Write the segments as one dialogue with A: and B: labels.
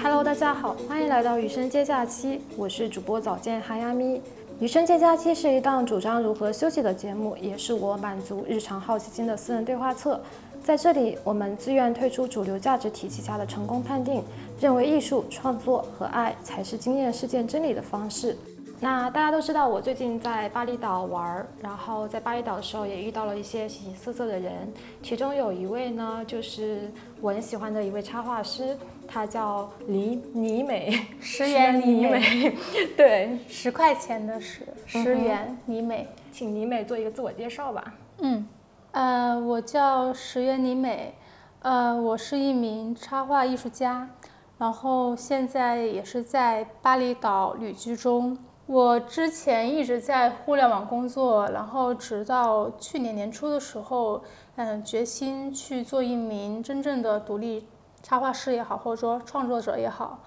A: Hello，大家好，欢迎来到余生接假期，我是主播早见哈亚咪。余生接假期是一档主张如何休息的节目，也是我满足日常好奇心的私人对话册。在这里，我们自愿退出主流价值体系下的成功判定，认为艺术创作和爱才是经验事件真理的方式。那大家都知道，我最近在巴厘岛玩儿，然后在巴厘岛的时候也遇到了一些形形色色的人，其中有一位呢，就是我很喜欢的一位插画师，他叫李李美，
B: 石原
A: 李
B: 美，
A: 美，对，
B: 十块钱的十，石原李美。
A: 请李美做一个自我介绍吧。
B: 嗯，呃，我叫石原李美，呃，我是一名插画艺术家，然后现在也是在巴厘岛旅居中。我之前一直在互联网工作，然后直到去年年初的时候，嗯，决心去做一名真正的独立插画师也好，或者说创作者也好。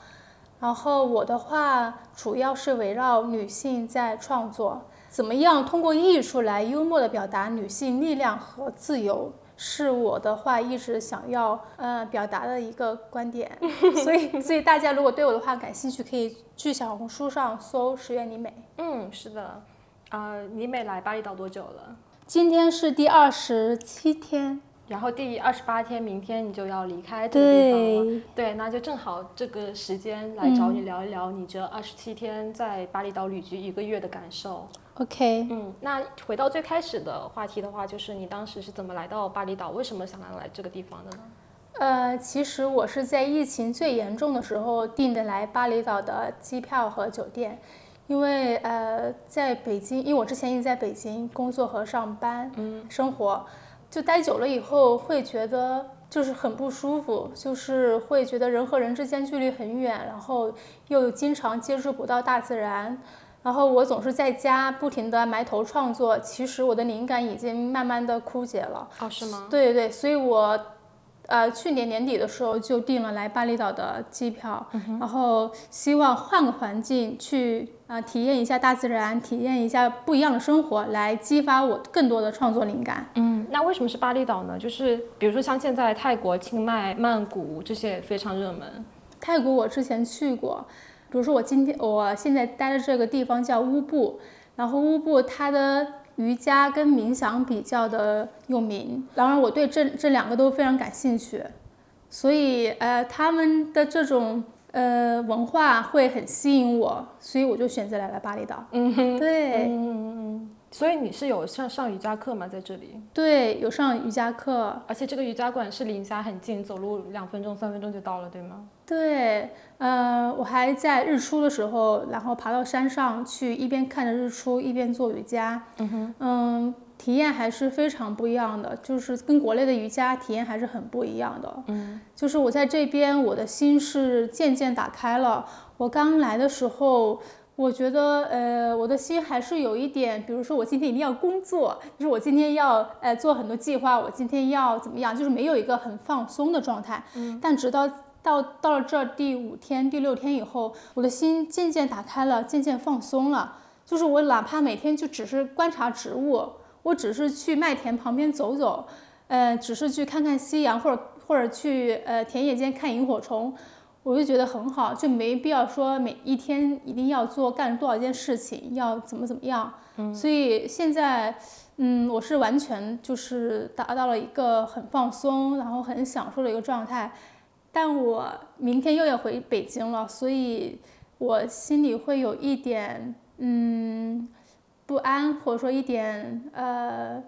B: 然后我的话主要是围绕女性在创作，怎么样通过艺术来幽默地表达女性力量和自由，是我的话一直想要呃表达的一个观点。所以，所以大家如果对我的话感兴趣，可以去小红书上搜石原里美。
A: 嗯，是的，呃，你美来巴厘岛多久了？
B: 今天是第二十七天，
A: 然后第二十八天，明天你就要离开这个地方了。
B: 对，
A: 对，那就正好这个时间来找你聊一聊你这二十七天在巴厘岛旅居一个月的感受。
B: OK，
A: 嗯，那回到最开始的话题的话，就是你当时是怎么来到巴厘岛？为什么想要来这个地方的呢？
B: 呃，其实我是在疫情最严重的时候订的来巴厘岛的机票和酒店，因为呃，在北京，因为我之前一直在北京工作和上班，嗯，生活，就待久了以后会觉得就是很不舒服，就是会觉得人和人之间距离很远，然后又经常接触不到大自然。然后我总是在家不停地埋头创作，其实我的灵感已经慢慢的枯竭了。
A: 哦，是吗？
B: 对对，所以我，呃，去年年底的时候就订了来巴厘岛的机票，然后希望换个环境去啊、呃体验一下大自然，体验一下不一样的生活，来激发我更多的创作灵感。
A: 嗯，那为什么是巴厘岛呢？就是比如说像现在泰国、清迈、曼谷这些也非常热门。
B: 泰国我之前去过，比如说我今天我现在待的这个地方叫乌布，然后乌布它的瑜伽跟冥想比较的有名，当然而我对这这两个都非常感兴趣，所以呃他们的这种呃文化会很吸引我，所以我就选择来了巴厘岛。
A: 嗯哼，
B: 对、
A: 嗯，所以你是有上上瑜伽课吗？在这里？
B: 对，有上瑜伽课，
A: 而且这个瑜伽馆是离你家很近，走路两分钟、三分钟就到了，对吗？
B: 对，呃，我还在日出的时候，然后爬到山上去，一边看着日出，一边做瑜伽。
A: 嗯
B: 嗯，体验还是非常不一样的，就是跟国内的瑜伽体验还是很不一样的。
A: 嗯，
B: 就是我在这边，我的心是渐渐打开了。我刚来的时候，我觉得，呃，我的心还是有一点，比如说我今天一定要工作，就是我今天要，呃，做很多计划，我今天要怎么样，就是没有一个很放松的状态。嗯，但直到到到了这儿第五天、第六天以后，我的心渐渐打开了，渐渐放松了。就是我哪怕每天就只是观察植物，我只是去麦田旁边走走，呃，只是去看看夕阳，或者或者去呃田野间看萤火虫，我就觉得很好，就没必要说每一天一定要做干多少件事情，要怎么怎么样。嗯，所以现在，嗯，我是完全就是达到了一个很放松，然后很享受的一个状态。但我明天又要回北京了，所以我心里会有一点嗯不安，或者说一点呃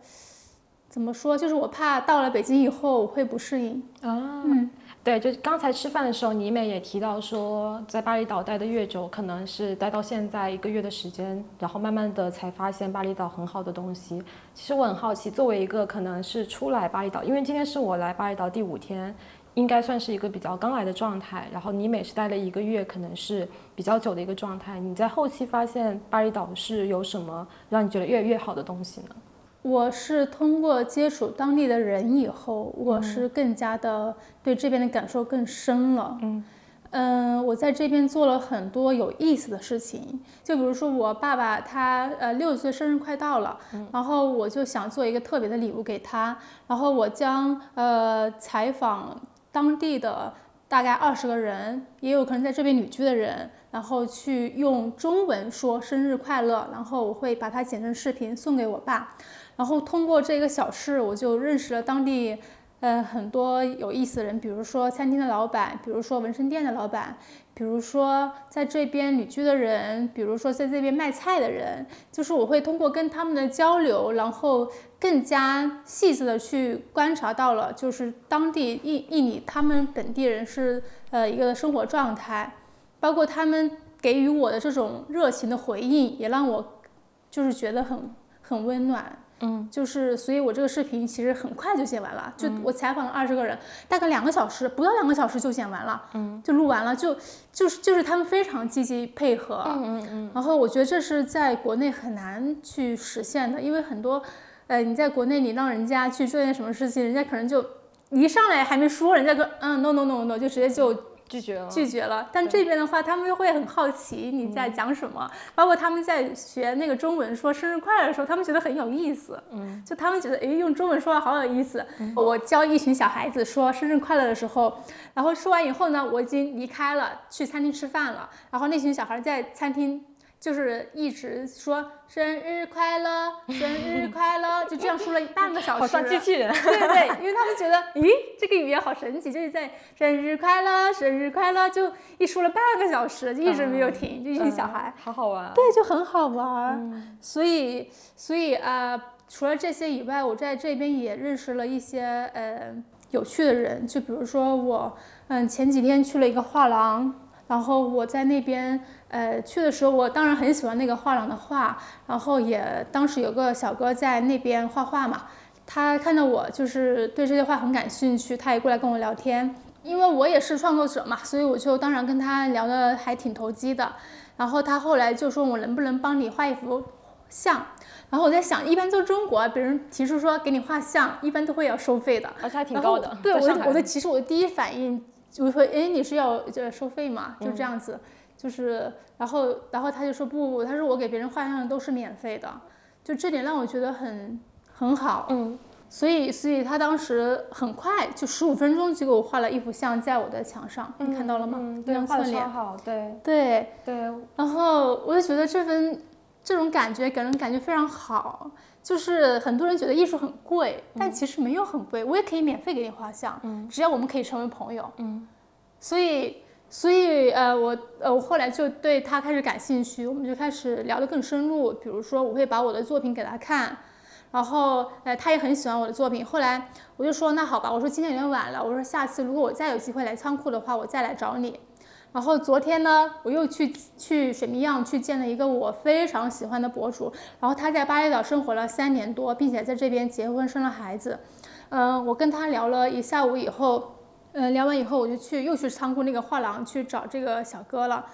B: 怎么说，就是我怕到了北京以后我会不适应。
A: 啊，
B: 嗯，
A: 对，就刚才吃饭的时候，倪美也提到说，在巴厘岛待的越久，可能是待到现在一个月的时间，然后慢慢的才发现巴厘岛很好的东西。其实我很好奇，作为一个可能是初来巴厘岛，因为今天是我来巴厘岛第五天，应该算是一个比较刚来的状态。然后你美是待了一个月，可能是比较久的一个状态。你在后期发现巴厘岛是有什么让你觉得越来越好的东西呢？
B: 我是通过接触当地的人以后，我是更加的对这边的感受更深了。
A: 嗯，
B: 嗯，我在这边做了很多有意思的事情，就比如说我爸爸他呃六十岁生日快到了，然后我就想做一个特别的礼物给他，然后我将呃采访当地的大概二十个人，也有可能在这边旅居的人，然后去用中文说生日快乐，然后我会把它剪成视频送给我爸，然后通过这个小事，我就认识了当地。呃，很多有意思的人，比如说餐厅的老板，比如说纹身店的老板，比如说在这边旅居的人，比如说在这边卖菜的人，就是我会通过跟他们的交流，然后更加细致的去观察到了，就是当地印印尼他们本地人是呃一个生活状态，包括他们给予我的这种热情的回应，也让我就是觉得很很温暖。
A: 嗯，
B: 就是，所以我这个视频其实很快就剪完了，就我采访了二十个人，大概两个小时，不到两个小时就剪完了，嗯，就录完了，就就是就是他们非常积极配合，
A: 嗯嗯嗯，
B: 然后我觉得这是在国内很难去实现的，因为很多，呃，你在国内你让人家去做件什么事情，人家可能就一上来还没说，人家就嗯 no no no no 就直接就。
A: 拒绝了，
B: 拒绝了。但这边的话，他们又会很好奇你在讲什么，包括他们在学那个中文说生日快乐的时候，他们觉得很有意思。嗯，就他们觉得，哎，用中文说话好有意思。我教一群小孩子说生日快乐的时候，然后说完以后呢，我已经离开了，去餐厅吃饭了。然后那群小孩在餐厅。就是一直说生日快乐，生日快乐，就这样说了半个小时。
A: 好像机器人。
B: 对对，因为他们觉得，咦，这个语言好神奇，就是在生日快乐，生日快乐，就一说了半个小时，就一直没有停，就一群小孩。
A: 好好玩。
B: 对，就很好玩。所以，所以啊，除了这些以外，我在这边也认识了一些呃有趣的人，就比如说我，嗯，前几天去了一个画廊。然后我在那边，呃，去的时候，我当然很喜欢那个画廊的画，然后也当时有个小哥在那边画画嘛，他看到我就是对这些画很感兴趣，他也过来跟我聊天，因为我也是创作者嘛，所以我就当然跟他聊的还挺投机的。然后他后来就说我能不能帮你画一幅像，然后我在想，一般做中国，别人提出说给你画像，一般都会要收费的，
A: 而且还挺高的。
B: 对，我我的其实我的第一反应。就会哎，你是要这收费吗？就这样子，就是，然后，然后他就说不不，他说我给别人画像都是免费的，就这点让我觉得很很好，
A: 嗯，
B: 所以，所以他当时很快就十五分钟就给我画了一幅像在我的墙上，你看到了吗？
A: 嗯，对，画的超好，对，
B: 对，
A: 对，
B: 然后我就觉得这份这种感觉给人感觉非常好。就是很多人觉得艺术很贵，但其实没有很贵，我也可以免费给你画像，嗯，只要我们可以成为朋友，
A: 嗯，
B: 所以，所以，呃，我，呃，我后来就对他开始感兴趣，我们就开始聊得更深入，比如说我会把我的作品给他看，然后，呃，他也很喜欢我的作品，后来我就说那好吧，我说今天有点晚了，我说下次如果我再有机会来仓库的话，我再来找你。然后昨天呢，我又去去水蜜漾去见了一个我非常喜欢的博主，然后他在巴厘岛生活了三年多，并且在这边结婚生了孩子。嗯，我跟他聊了一下午以后，嗯，聊完以后我就去又去仓库那个画廊去找这个小哥了。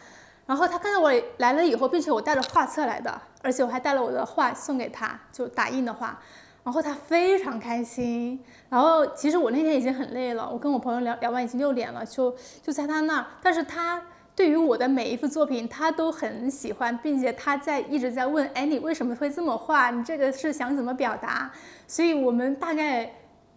B: 然后他看到我来了以后，并且我带着画册来的，而且我还带了我的画送给他，就打印的画。然后他非常开心，然后其实我那天已经很累了，我跟我朋友聊聊完已经六点了，就就在他那儿，但是他对于我的每一幅作品他都很喜欢，并且他在一直在问，哎，你为什么会这么画？你这个是想怎么表达？所以我们大概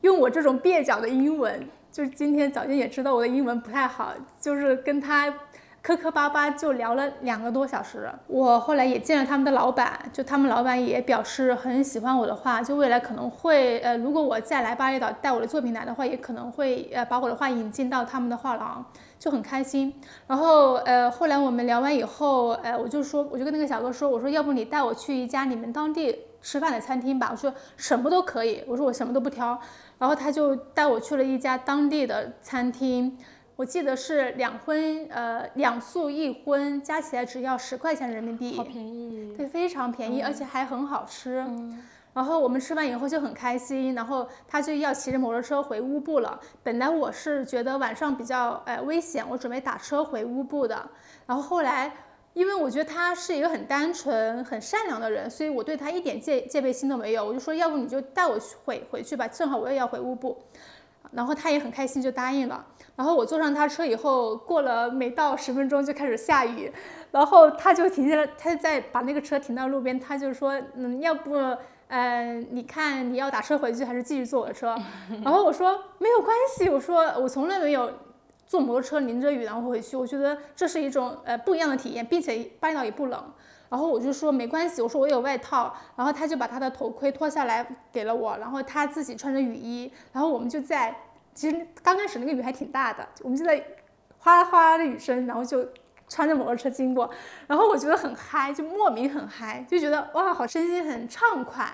B: 用我这种蹩脚的英文，就是今天早间也知道我的英文不太好，就是跟他。磕磕巴巴就聊了两个多小时，我后来也见了他们的老板，就他们老板也表示很喜欢我的画，就未来可能会，呃，如果我再来巴厘岛带我的作品来的话，也可能会，呃，把我的画引进到他们的画廊，就很开心。然后，呃，后来我们聊完以后，呃，我就说，我就跟那个小哥说，我说要不你带我去一家你们当地吃饭的餐厅吧，我说什么都可以，我说我什么都不挑。然后他就带我去了一家当地的餐厅。我记得是两荤，呃，两素一荤，加起来只要十块钱人民币，
A: 好便宜，
B: 对，非常便宜，而且还很好吃。然后我们吃完以后就很开心，然后他就要骑着摩托车回乌布了。本来我是觉得晚上比较呃危险，我准备打车回乌布的。然后后来，因为我觉得他是一个很单纯、很善良的人，所以我对他一点戒戒备心都没有。我就说，要不你就带我回回去吧，正好我也要回乌布。然后他也很开心就答应了。然后我坐上他车以后，过了没到十分钟就开始下雨，然后他就停下来，他就在把那个车停到路边，他就说，嗯，要不，嗯，你看你要打车回去还是继续坐我的车？然后我说没有关系，我说我从来没有坐摩托车淋着雨然后回去，我觉得这是一种呃不一样的体验，并且巴厘岛也不冷。然后我就说没关系，我说我有外套，然后他就把他的头盔脱下来给了我，然后他自己穿着雨衣，然后我们就在，其实刚开始那个雨还挺大的，我们就在哗啦哗啦的雨声，然后就穿着摩托车经过，然后我觉得很嗨，就莫名很嗨，就觉得哇，好身心很畅快，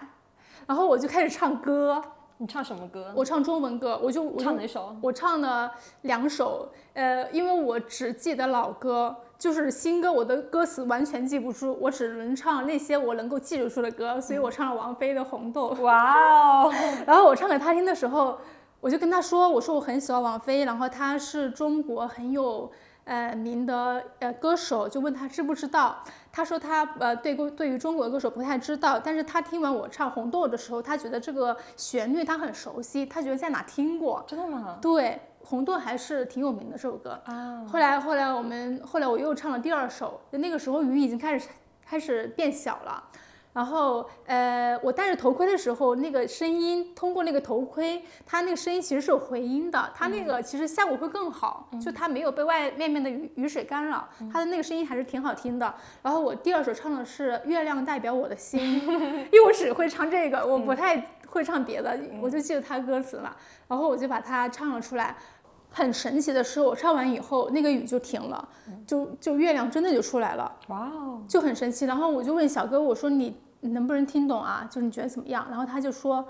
B: 然后我就开始唱歌，
A: 你唱什么歌？
B: 我唱中文歌，我就我
A: 唱哪首？
B: 我唱了两首，呃，因为我只记得老歌。就是新歌，我的歌词完全记不住，我只能唱那些我能够记得住的歌，所以我唱了王菲的《红豆》。
A: 哇哦！
B: 然后我唱给他听的时候，我就跟他说：“我说我很喜欢王菲，然后她是中国很有呃名的呃歌手。”就问他知不知道，他说他呃对对于中国的歌手不太知道，但是他听完我唱《红豆》的时候，他觉得这个旋律他很熟悉，他觉得在哪听过。
A: 真的吗？
B: 对。红豆还是挺有名的这首歌啊。后来，后来我们后来我又唱了第二首，就那个时候雨已经开始开始变小了。然后，呃，我戴着头盔的时候，那个声音通过那个头盔，它那个声音其实是有回音的。它那个其实效果会更好，就它没有被外外面的雨雨水干扰，它的那个声音还是挺好听的。然后我第二首唱的是《月亮代表我的心》，因为我只会唱这个，我不太会唱别的，我就记得它歌词了。然后我就把它唱了出来。很神奇的是，我唱完以后，那个雨就停了，就就月亮真的就出来了，哇哦，就很神奇。然后我就问小哥，我说你能不能听懂啊？就是你觉得怎么样？然后他就说，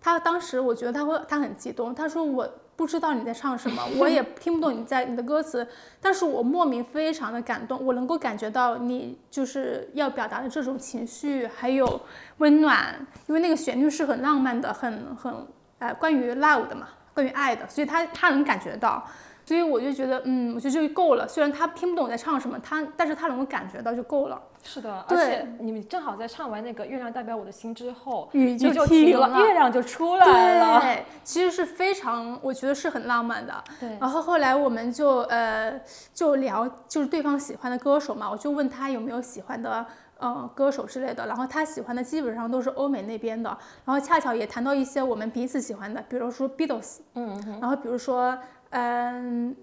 B: 他当时我觉得他会，他很激动。他说我不知道你在唱什么，我也听不懂你在你的歌词，但是我莫名非常的感动，我能够感觉到你就是要表达的这种情绪还有温暖，因为那个旋律是很浪漫的，很很呃关于 love 的嘛。关于爱的，所以他他能感觉到，所以我就觉得，嗯，我觉得就够了。虽然他听不懂我在唱什么，他但是他能够感觉到就够了。
A: 是的，而且你们正好在唱完那个《月亮代表我的心》之后，
B: 雨
A: 就
B: 停
A: 了，月亮就出来了。
B: 对，其实是非常，我觉得是很浪漫的。
A: 对。
B: 然后后来我们就呃就聊，就是对方喜欢的歌手嘛，我就问他有没有喜欢的。嗯，歌手之类的，然后他喜欢的基本上都是欧美那边的，然后恰巧也谈到一些我们彼此喜欢的，比如说 Beatles，嗯，然后比如说，嗯，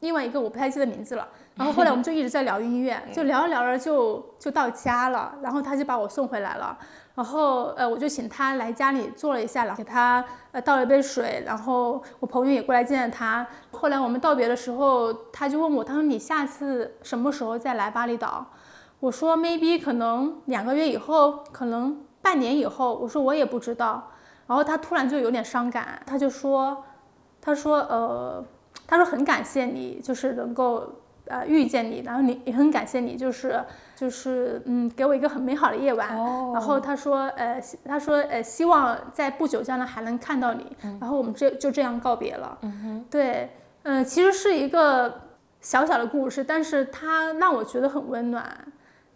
B: 另外一个我不太记得名字了，然后后来我们就一直在聊音乐，就聊着聊着就就到家了，然后他就把我送回来了，然后呃我就请他来家里坐了一下，然后给他呃倒了一杯水，然后我朋友也过来见了他，后来我们道别的时候，他就问我，他说你下次什么时候再来巴厘岛？我说 maybe 可能两个月以后，可能半年以后。我说我也不知道。然后他突然就有点伤感，他就说，他说呃，他说很感谢你，就是能够呃遇见你，然后你也很感谢你，就是就是嗯给我一个很美好的夜晚。然后他说呃他说呃希望在不久将来还能看到你。然后我们这就这样告别了。对，嗯，其实是一个小小的故事，但是它让我觉得很温暖。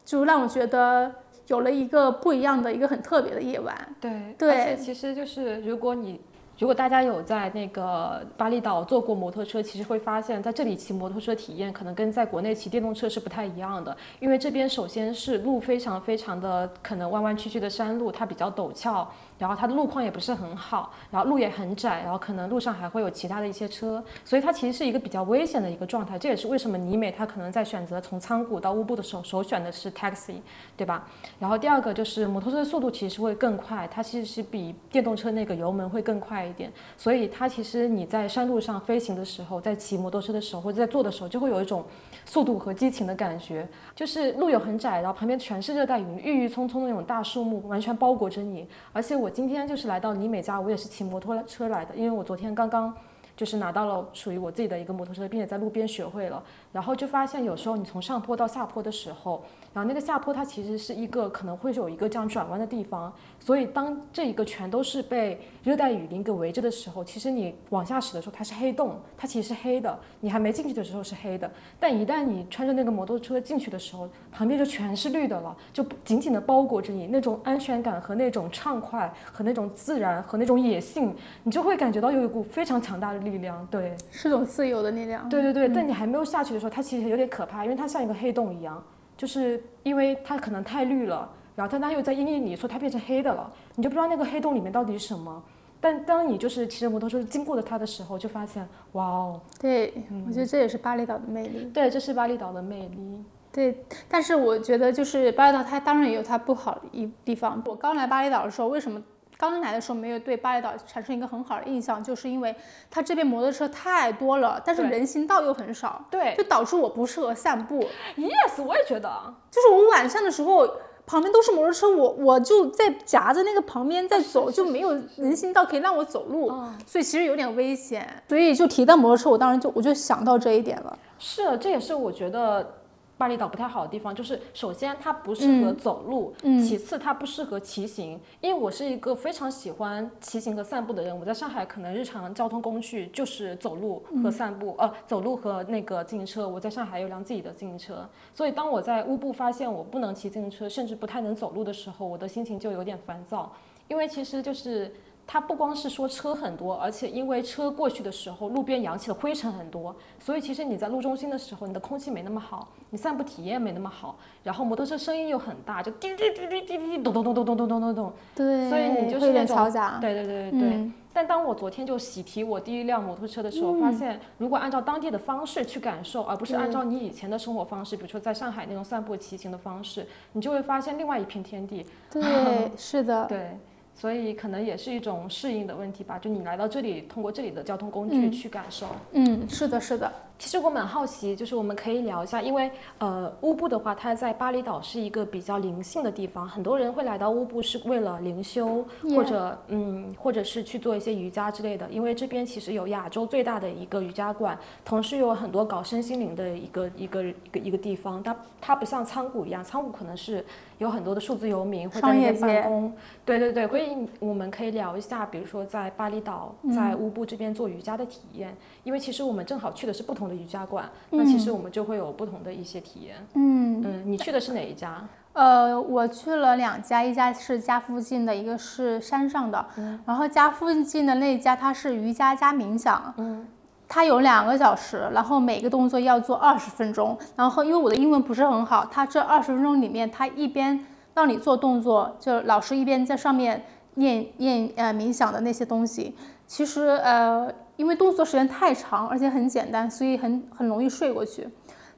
B: 就让我觉得有了一个不一样的一个很特别的夜晚。
A: 对，
B: 对，
A: 而且其实就是如果你如果大家有在那个巴厘岛坐过摩托车，其实会发现在这里骑摩托车体验可能跟在国内骑电动车是不太一样的，因为这边首先是路非常非常的可能弯弯曲曲的山路，它比较陡峭。然后它的路况也不是很好，然后路也很窄，然后可能路上还会有其他的一些车，所以它其实是一个比较危险的一个状态。这也是为什么尼美它可能在选择从仓谷到乌布的时候首选的是 taxi，对吧？然后第二个就是摩托车的速度其实会更快，它其实是比电动车那个油门会更快一点，所以它其实你在山路上飞行的时候，在骑摩托车的时候或者在坐的时候，就会有一种速度和激情的感觉。就是路有很窄，然后旁边全是热带雨郁郁葱葱的那种大树木，完全包裹着你，而且我。今天就是来到尼美家，我也是骑摩托车来的，因为我昨天刚刚就是拿到了属于我自己的一个摩托车，并且在路边学会了。然后就发现有时候你从上坡到下坡的时候，然后那个下坡它其实是一个可能会有一个这样转弯的地方，所以当这一个全都是被热带雨林给围着的时候，其实你往下驶的时候它是黑洞，它其实是黑的，你还没进去的时候是黑的，但一旦你穿着那个摩托车进去的时候，旁边就全是绿的了，就紧紧的包裹着你，那种安全感和那种畅快和那种自然和那种野性，你就会感觉到有一股非常强大的力量，对，
B: 是种自由的力量。
A: 对对对，但你还没有下去的时候，它其实有点可怕，因为它像一个黑洞一样，就是因为它可能太绿了，然后但它又在阴影里，说它变成黑的了，你就不知道那个黑洞里面到底是什么。但当你就是骑着摩托车经过了它的时候，就发现，哇哦，
B: 对，我觉得这也是巴厘岛的魅力。
A: 对，这是巴厘岛的魅力。
B: 对，但是我觉得就是巴厘岛，它当然也有它不好的一地方。我刚来巴厘岛的时候，为什么刚来的时候没有对巴厘岛产生一个很好的印象？就是因为它这边摩托车太多了，但是人行道又很少，
A: 对
B: 就导致我不适合散步。
A: ，yes，我也觉得，
B: 就是我晚上的时候，旁边都是摩托车，我我就在夹着那个旁边在走，就没有人行道可以让我走路，
A: 嗯
B: 所以其实有点危险。所以就提到摩托车，我当然就我就想到这一点了。
A: 是，这也是我觉得巴厘岛不太好的地方，就是首先它不适合走路，其次它不适合骑行。因为我是一个非常喜欢骑行和散步的人，我在上海可能日常交通工具就是走路和散步，呃，走路和那个自行车。我在上海有辆自己的自行车，所以当我在乌布发现我不能骑自行车，甚至不太能走路的时候，我的心情就有点烦躁，因为其实就是。它不光是说车很多，而且因为车过去的时候，路边扬起的灰尘很多，所以其实你在路中心的时候，你的空气没那么好，你散步体验没那么好，然后摩托车声音又很大，就滴滴滴滴滴滴咚咚咚咚咚咚咚咚咚。
B: 对，
A: 所以你就是
B: 会有点
A: 那种
B: 嘈杂。
A: 对对对对对。
B: 嗯
A: 但当我昨天就喜提我第一辆摩托车的时候，发现如果按照当地的方式去感受，而不是按照你以前的生活方式，比如说在上海那种散步骑行的方式，你就会发现另外一片天地。
B: 对，是的，
A: 对，所以可能也是一种适应的问题吧。就你来到这里，通过这里的交通工具去感受。
B: 嗯，是的，是的，
A: 其实我蛮好奇，就是我们可以聊一下，因为呃，乌布的话，它在巴厘岛是一个比较灵性的地方，很多人会来到乌布是为了灵修，或者嗯，或者是去做一些瑜伽之类的。因为这边其实有亚洲最大的一个瑜伽馆，同时有很多搞身心灵的一个一个一个一个地方。它它不像仓谷一样，仓谷可能是有很多的数字游民会在那边办公。对对对，所以我们可以聊一下，比如说在巴厘岛，在乌布这边做瑜伽的体验。因为其实我们正好去的是不同的瑜伽馆，那其实我们就会有不同的一些体验。
B: 嗯，
A: 嗯，你去的是哪一家？
B: 呃，我去了两家，一家是家附近的，一个是山上的。然后家附近的那一家它是瑜伽加冥想，
A: 嗯，
B: 它有两个小时，然后每个动作要做二十分钟。然后因为我的英文不是很好，它这二十分钟里面，它一边让你做动作，就老师一边在上面念念呃冥想的那些东西。其实呃，因为动作时间太长，而且很简单，所以很很容易睡过去。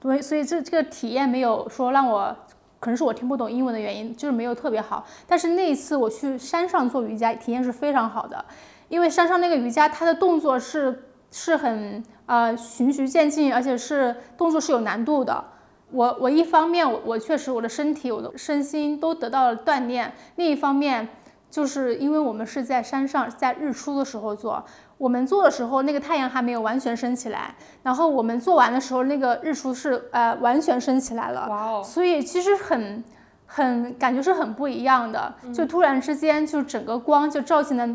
B: 对，所以这这个体验没有说让我，可能是我听不懂英文的原因，就是没有特别好。但是那一次我去山上做瑜伽，体验是非常好的，因为山上那个瑜伽它的动作是是很呃循序渐进，而且是动作是有难度的。我我一方面我我确实我的身体我的身心都得到了锻炼，另一方面就是因为我们是在山上在日出的时候做，我们做的时候那个太阳还没有完全升起来，然后我们做完的时候那个日出是呃完全升起来了，
A: 哇哦，
B: 所以其实很很感觉是很不一样的，就突然之间就整个光就照进了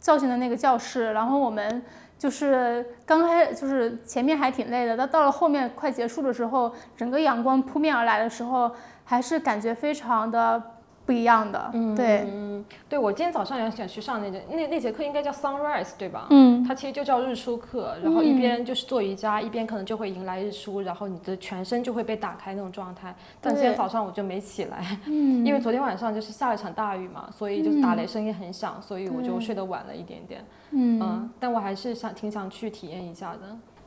B: 照进了那个教室，然后我们。就是刚开，就是前面还挺累的，但到了后面快结束的时候，整个阳光扑面而来的时候，还是感觉非常的不一样的。
A: 嗯，
B: 对，
A: 嗯，对我今天早上也想去上那节那那节课，应该叫 sunrise 对吧？
B: 嗯，
A: 它其实就叫日出课，然后一边就是做瑜伽，一边可能就会迎来日出，然后你的全身就会被打开那种状态。但今天早上我就没起来，嗯，因为昨天晚上就是下了场大雨嘛，所以就是打雷声音很响，所以我就睡得晚了一点点。嗯但我还是想挺想去体验一下的。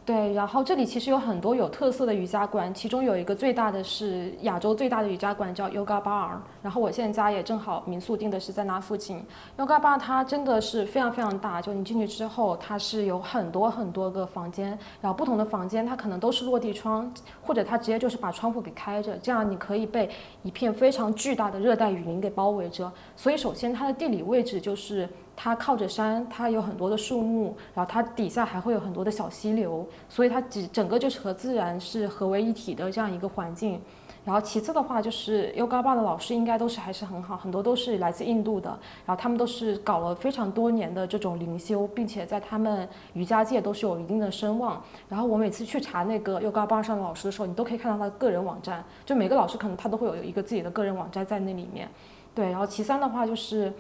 A: 对，然后这里其实有很多有特色的瑜伽馆，其中有一个最大的是亚洲最大的瑜伽馆，叫 Yoga Bar。然后我现在家也正好民宿订的是在那附近。Yoga Bar 它真的是非常非常大，就你进去之后，它是有很多很多个房间，然后不同的房间它可能都是落地窗，或者它直接就是把窗户给开着，这样你可以被一片非常巨大的热带雨林给包围着。所以首先它的地理位置就是它靠着山，它有很多的树木，然后它底下还会有很多的小溪流，所以它整整个就是和自然是合为一体的这样一个环境。然后其次的话，就是 Yoga Bar 的老师应该都是还是很好，很多都是来自印度的，然后他们都是搞了非常多年的这种灵修，并且在他们瑜伽界都是有一定的声望。然后我每次去查那个 Yoga Bar 上的老师的时候，你都可以看到他的个人网站，就每个老师可能他都会有一个自己的个人网站在那里面。对，然后其三的话就是。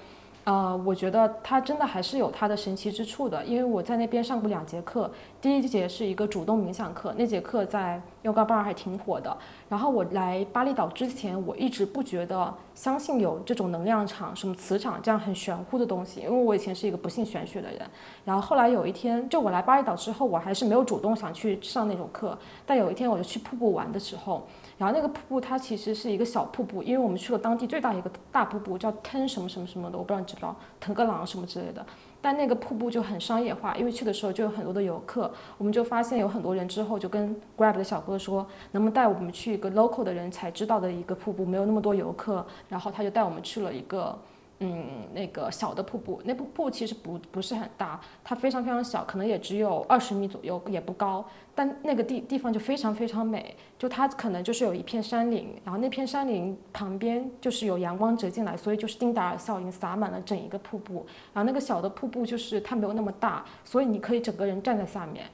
A: 呃，我觉得它真的还是有它的神奇之处的，因为我在那边上过两节课，第一节是一个主动冥想课，那节课在 Yoga Bar 还挺火的。然后我来巴厘岛之前，我一直不觉得相信有这种能量场、什么磁场这样很玄乎的东西，因为我以前是一个不信玄学的人。然后后来有一天，就我来巴厘岛之后，我还是没有主动想去上那种课，但有一天我就去瀑布玩的时候。然后那个瀑布它其实是一个小瀑布，因为我们去了当地最大一个大瀑布，叫腾什么什么什么的，我不知道你知不知道，腾格朗什么之类的。但那个瀑布就很商业化，因为去的时候就有很多的游客，我们就发现有很多人之后就跟 Grab 的小哥说，能不能带我们去一个 local 的人才知道的一个瀑布，没有那么多游客。然后他就带我们去了一个。嗯，那个小的瀑布，那瀑布其实不不是很大，它非常非常小，可能也只有二十米左右，也不高。但那个地地方就非常非常美，就它可能就是有一片山林，然后那片山林旁边就是有阳光折进来，所以就是丁达尔效应洒满了整一个瀑布。然后那个小的瀑布就是它没有那么大，所以你可以整个人站在下面。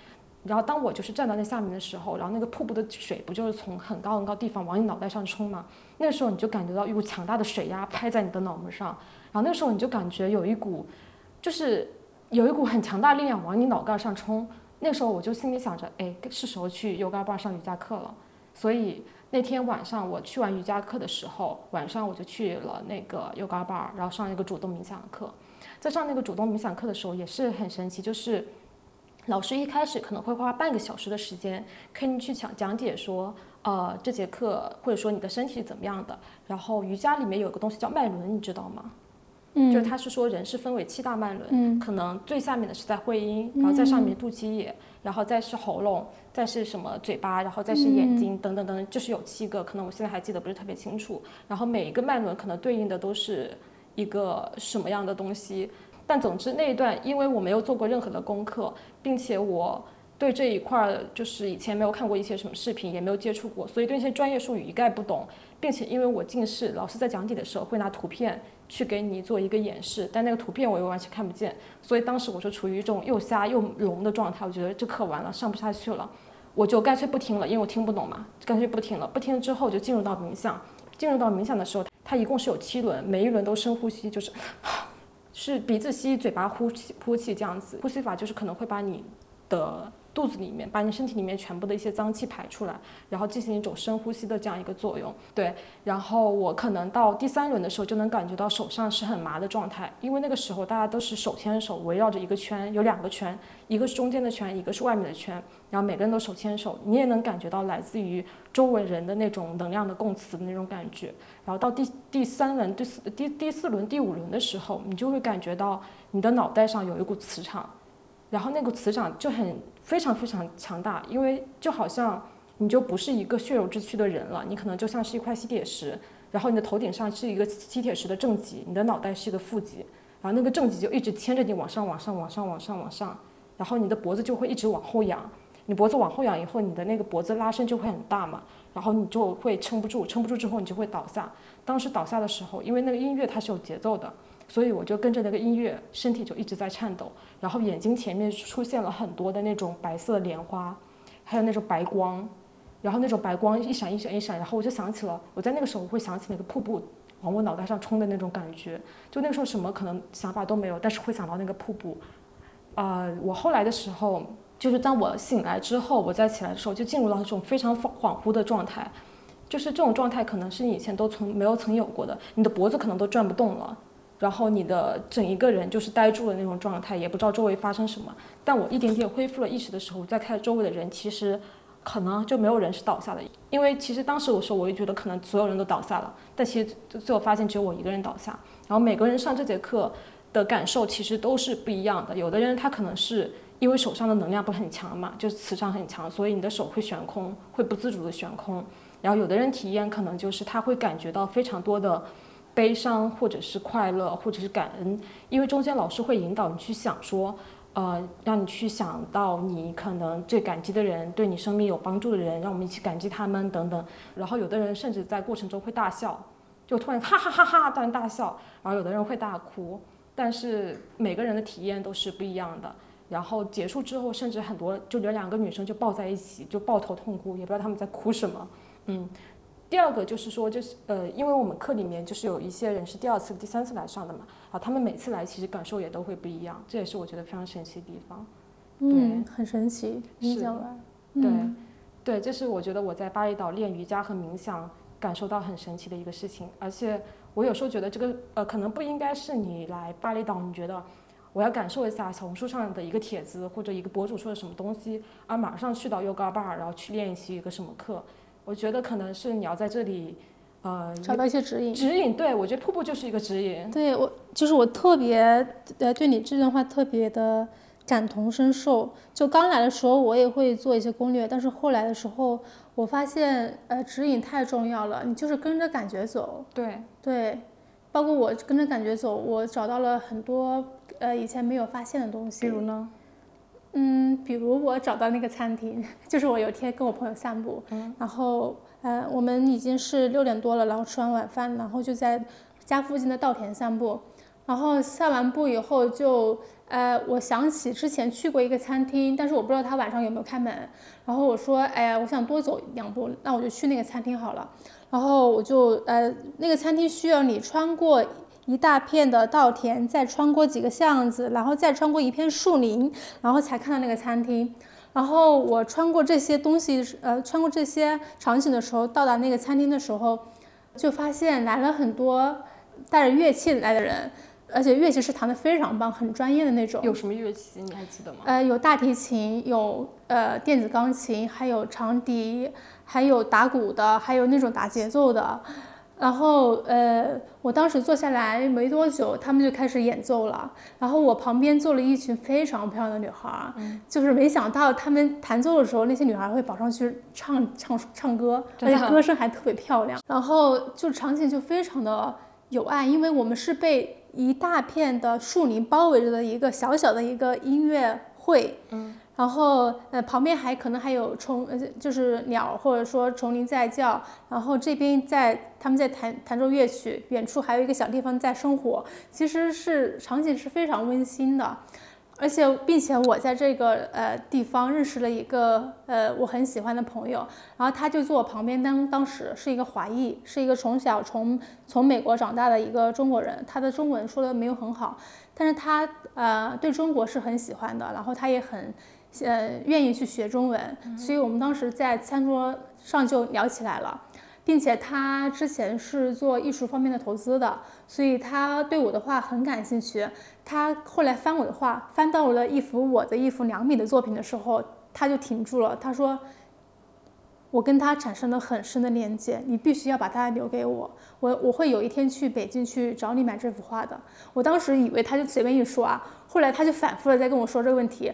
A: 然后当我就是站到那下面的时候，然后那个瀑布的水不就是从很高很高地方往你脑袋上冲吗？那时候你就感觉到一股强大的水压拍在你的脑门上，然后那时候你就感觉有一股，就是有一股很强大力量往你脑盖上冲。那时候我就心里想着，哎，是时候去 Yoga Bar 上瑜伽课了。所以那天晚上我去完瑜伽课的时候，晚上我就去了那个 Yoga Bar，然后上一个主动冥想的课。在上那个主动冥想课的时候也是很神奇，就是。老师一开始可能会花半个小时的时间跟你去讲讲解，说，呃，这节课或者说你的身体是怎么样的。然后瑜伽里面有个东西叫脉轮，你知道吗？
B: 嗯，
A: 就是他是说人是分为七大脉轮，嗯，可能最下面的是在会阴，然后在上面肚脐眼，然后再是喉咙，再是什么嘴巴，然后再是眼睛，等等等，就是有七个，可能我现在还记得不是特别清楚。然后每一个脉轮可能对应的都是一个什么样的东西。但总之那一段，因为我没有做过任何的功课，并且我对这一块儿就是以前没有看过一些什么视频，也没有接触过，所以对一些专业术语一概不懂。并且因为我近视，老师在讲解的时候会拿图片去给你做一个演示，但那个图片我又完全看不见，所以当时我就处于一种又瞎又聋的状态。我觉得这课完了，上不下去了，我就干脆不听了，因为我听不懂嘛，干脆不听了。不听了之后就进入到冥想，进入到冥想的时候，它一共是有七轮，每一轮都深呼吸，就是。是鼻子吸，嘴巴呼气，呼气这样子。呼吸法就是可能会把你的。肚子里面把你身体里面全部的一些脏气排出来，然后进行一种深呼吸的这样一个作用。对，然后我可能到第三轮的时候就能感觉到手上是很麻的状态，因为那个时候大家都是手牵手围绕着一个圈，有两个圈，一个是中间的圈，一个是外面的圈，然后每个人都手牵手，你也能感觉到来自于周围人的那种能量的共磁的那种感觉。然后到第第三轮、第四、第第四轮、第五轮的时候，你就会感觉到你的脑袋上有一股磁场，然后那个磁场就很。非常非常强大，因为就好像你就不是一个血肉之躯的人了，你可能就像是一块吸铁石，然后你的头顶上是一个吸铁石的正极，你的脑袋是一个负极，然后那个正极就一直牵着你往上往上往上往上往上，然后你的脖子就会一直往后仰，你脖子往后仰以后，你的那个脖子拉伸就会很大嘛，然后你就会撑不住，撑不住之后你就会倒下。当时倒下的时候，因为那个音乐它是有节奏的。所以我就跟着那个音乐，身体就一直在颤抖，然后眼睛前面出现了很多的那种白色莲花，还有那种白光，然后那种白光一闪一闪一闪，然后我就想起了我在那个时候会想起那个瀑布往我脑袋上冲的那种感觉，就那个时候什么可能想法都没有，但是会想到那个瀑布。啊，我后来的时候，就是当我醒来之后，我再起来的时候就进入到一种非常恍恍惚的状态，就是这种状态可能是你以前都从没有曾有过的，你的脖子可能都转不动了。然后你的整一个人就是呆住的那种状态，也不知道周围发生什么。但我一点点恢复了意识的时候，再看周围的人，其实可能就没有人是倒下的。因为其实当时我说，我也觉得可能所有人都倒下了，但其实最后发现只有我一个人倒下。然后每个人上这节课的感受其实都是不一样的。有的人他可能是因为手上的能量不很强嘛，就是磁场很强，所以你的手会悬空，会不自主的悬空。然后有的人体验可能就是他会感觉到非常多的。悲伤，或者是快乐，或者是感恩，因为中间老师会引导你去想说，呃，让你去想到你可能最感激的人，对你生命有帮助的人，让我们一起感激他们等等。然后有的人甚至在过程中会大笑，就突然哈哈哈哈突然大笑，然后有的人会大哭，但是每个人的体验都是不一样的。然后结束之后，甚至很多就有两个女生就抱在一起，就抱头痛哭，也不知道他们在哭什么。嗯，第二个就是说，就是呃，因为我们课里面就是有一些人是第二次、第三次来上的嘛，啊，他们每次来其实感受也都会不一样，这也是我觉得非常神奇的地方。
B: 嗯，很神奇。你讲完。
A: 对，对，这是我觉得我在巴厘岛练瑜伽和冥想感受到很神奇的一个事情，而且我有时候觉得这个呃，可能不应该是你来巴厘岛，你觉得。我要感受一下小红书上的一个帖子或者一个博主说的什么东西，而马上去到 yoga bar，然后去练习一个什么课。我觉得可能是你要在这里，呃，
B: 找到一些指引。
A: 指引，对我觉得瀑布就是一个指引。
B: 对我，就是我特别呃对你这段话特别的感同身受。就刚来的时候我也会做一些攻略，但是后来的时候我发现呃指引太重要了，你就是跟着感觉走。
A: 对
B: 对，包括我跟着感觉走，我找到了很多。呃，以前没有发现的东西，
A: 比如呢？
B: 嗯，比如我找到那个餐厅，就是我有一天跟我朋友散步，然后呃，我们已经是六点多了，然后吃完晚饭，然后就在家附近的稻田散步，然后散完步以后就呃，我想起之前去过一个餐厅，但是我不知道他晚上有没有开门，然后我说，哎呀，我想多走两步，那我就去那个餐厅好了，然后我就呃，那个餐厅需要你穿过。一大片的稻田，再穿过几个巷子，然后再穿过一片树林，然后才看到那个餐厅。然后我穿过这些东西，呃，穿过这些场景的时候，到达那个餐厅的时候，就发现来了很多带着乐器来的人，而且乐器是弹得非常棒，很专业的那种。
A: 有什么乐器？你还记得吗？
B: 呃，有大提琴，有呃电子钢琴，还有长笛，还有打鼓的，还有那种打节奏的。然后，呃，我当时坐下来没多久，他们就开始演奏了。然后我旁边坐了一群非常漂亮的女孩，就是没想到他们弹奏的时候，那些女孩会跑上去唱唱唱歌，而且歌声还特别漂亮。然后就场景就非常的有爱，因为我们是被一大片的树林包围着的一个小小的一个音乐会。嗯。然后，呃，旁边还可能还有虫，就是鸟，或者说虫鸣在叫。然后这边在他们在弹弹奏乐曲，远处还有一个小地方在生火，其实是场景是非常温馨的。而且，并且我在这个呃地方认识了一个呃我很喜欢的朋友，然后他就坐我旁边，当当时是一个华裔，是一个从小从从美国长大的一个中国人，他的中文说的没有很好，但是他呃对中国是很喜欢的，然后他也很。呃，愿意去学中文，所以我们当时在餐桌上就聊起来了，并且他之前是做艺术方面的投资的，所以他对我的画很感兴趣。他后来翻我的画，翻到了一幅我的一幅两米的作品的时候，他就停住了。他说：“我跟他产生了很深的连接，你必须要把它留给我，我我会有一天去北京去找你买这幅画的。”我当时以为他就随便一说啊，后来他就反复的在跟我说这个问题。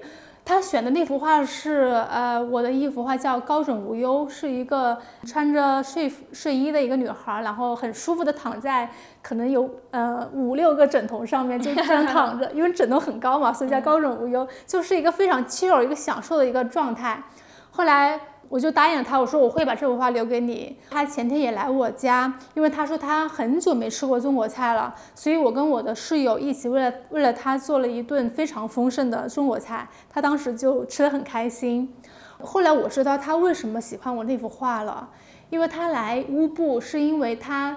B: 他选的那幅画是，呃，我的一幅画叫《高枕无忧》，是一个穿着睡睡衣的一个女孩，然后很舒服的躺在可能有呃五六个枕头上面就这样躺着，因为枕头很高嘛，所以叫高枕无忧，就是一个非常 chill 一个享受的一个状态。后来。我就答应他，我说我会把这幅画留给你。他前天也来我家，因为他说他很久没吃过中国菜了，所以我跟我的室友一起为了为了他做了一顿非常丰盛的中国菜，他当时就吃得很开心。后来我知道他为什么喜欢我那幅画了，因为他来乌布是因为他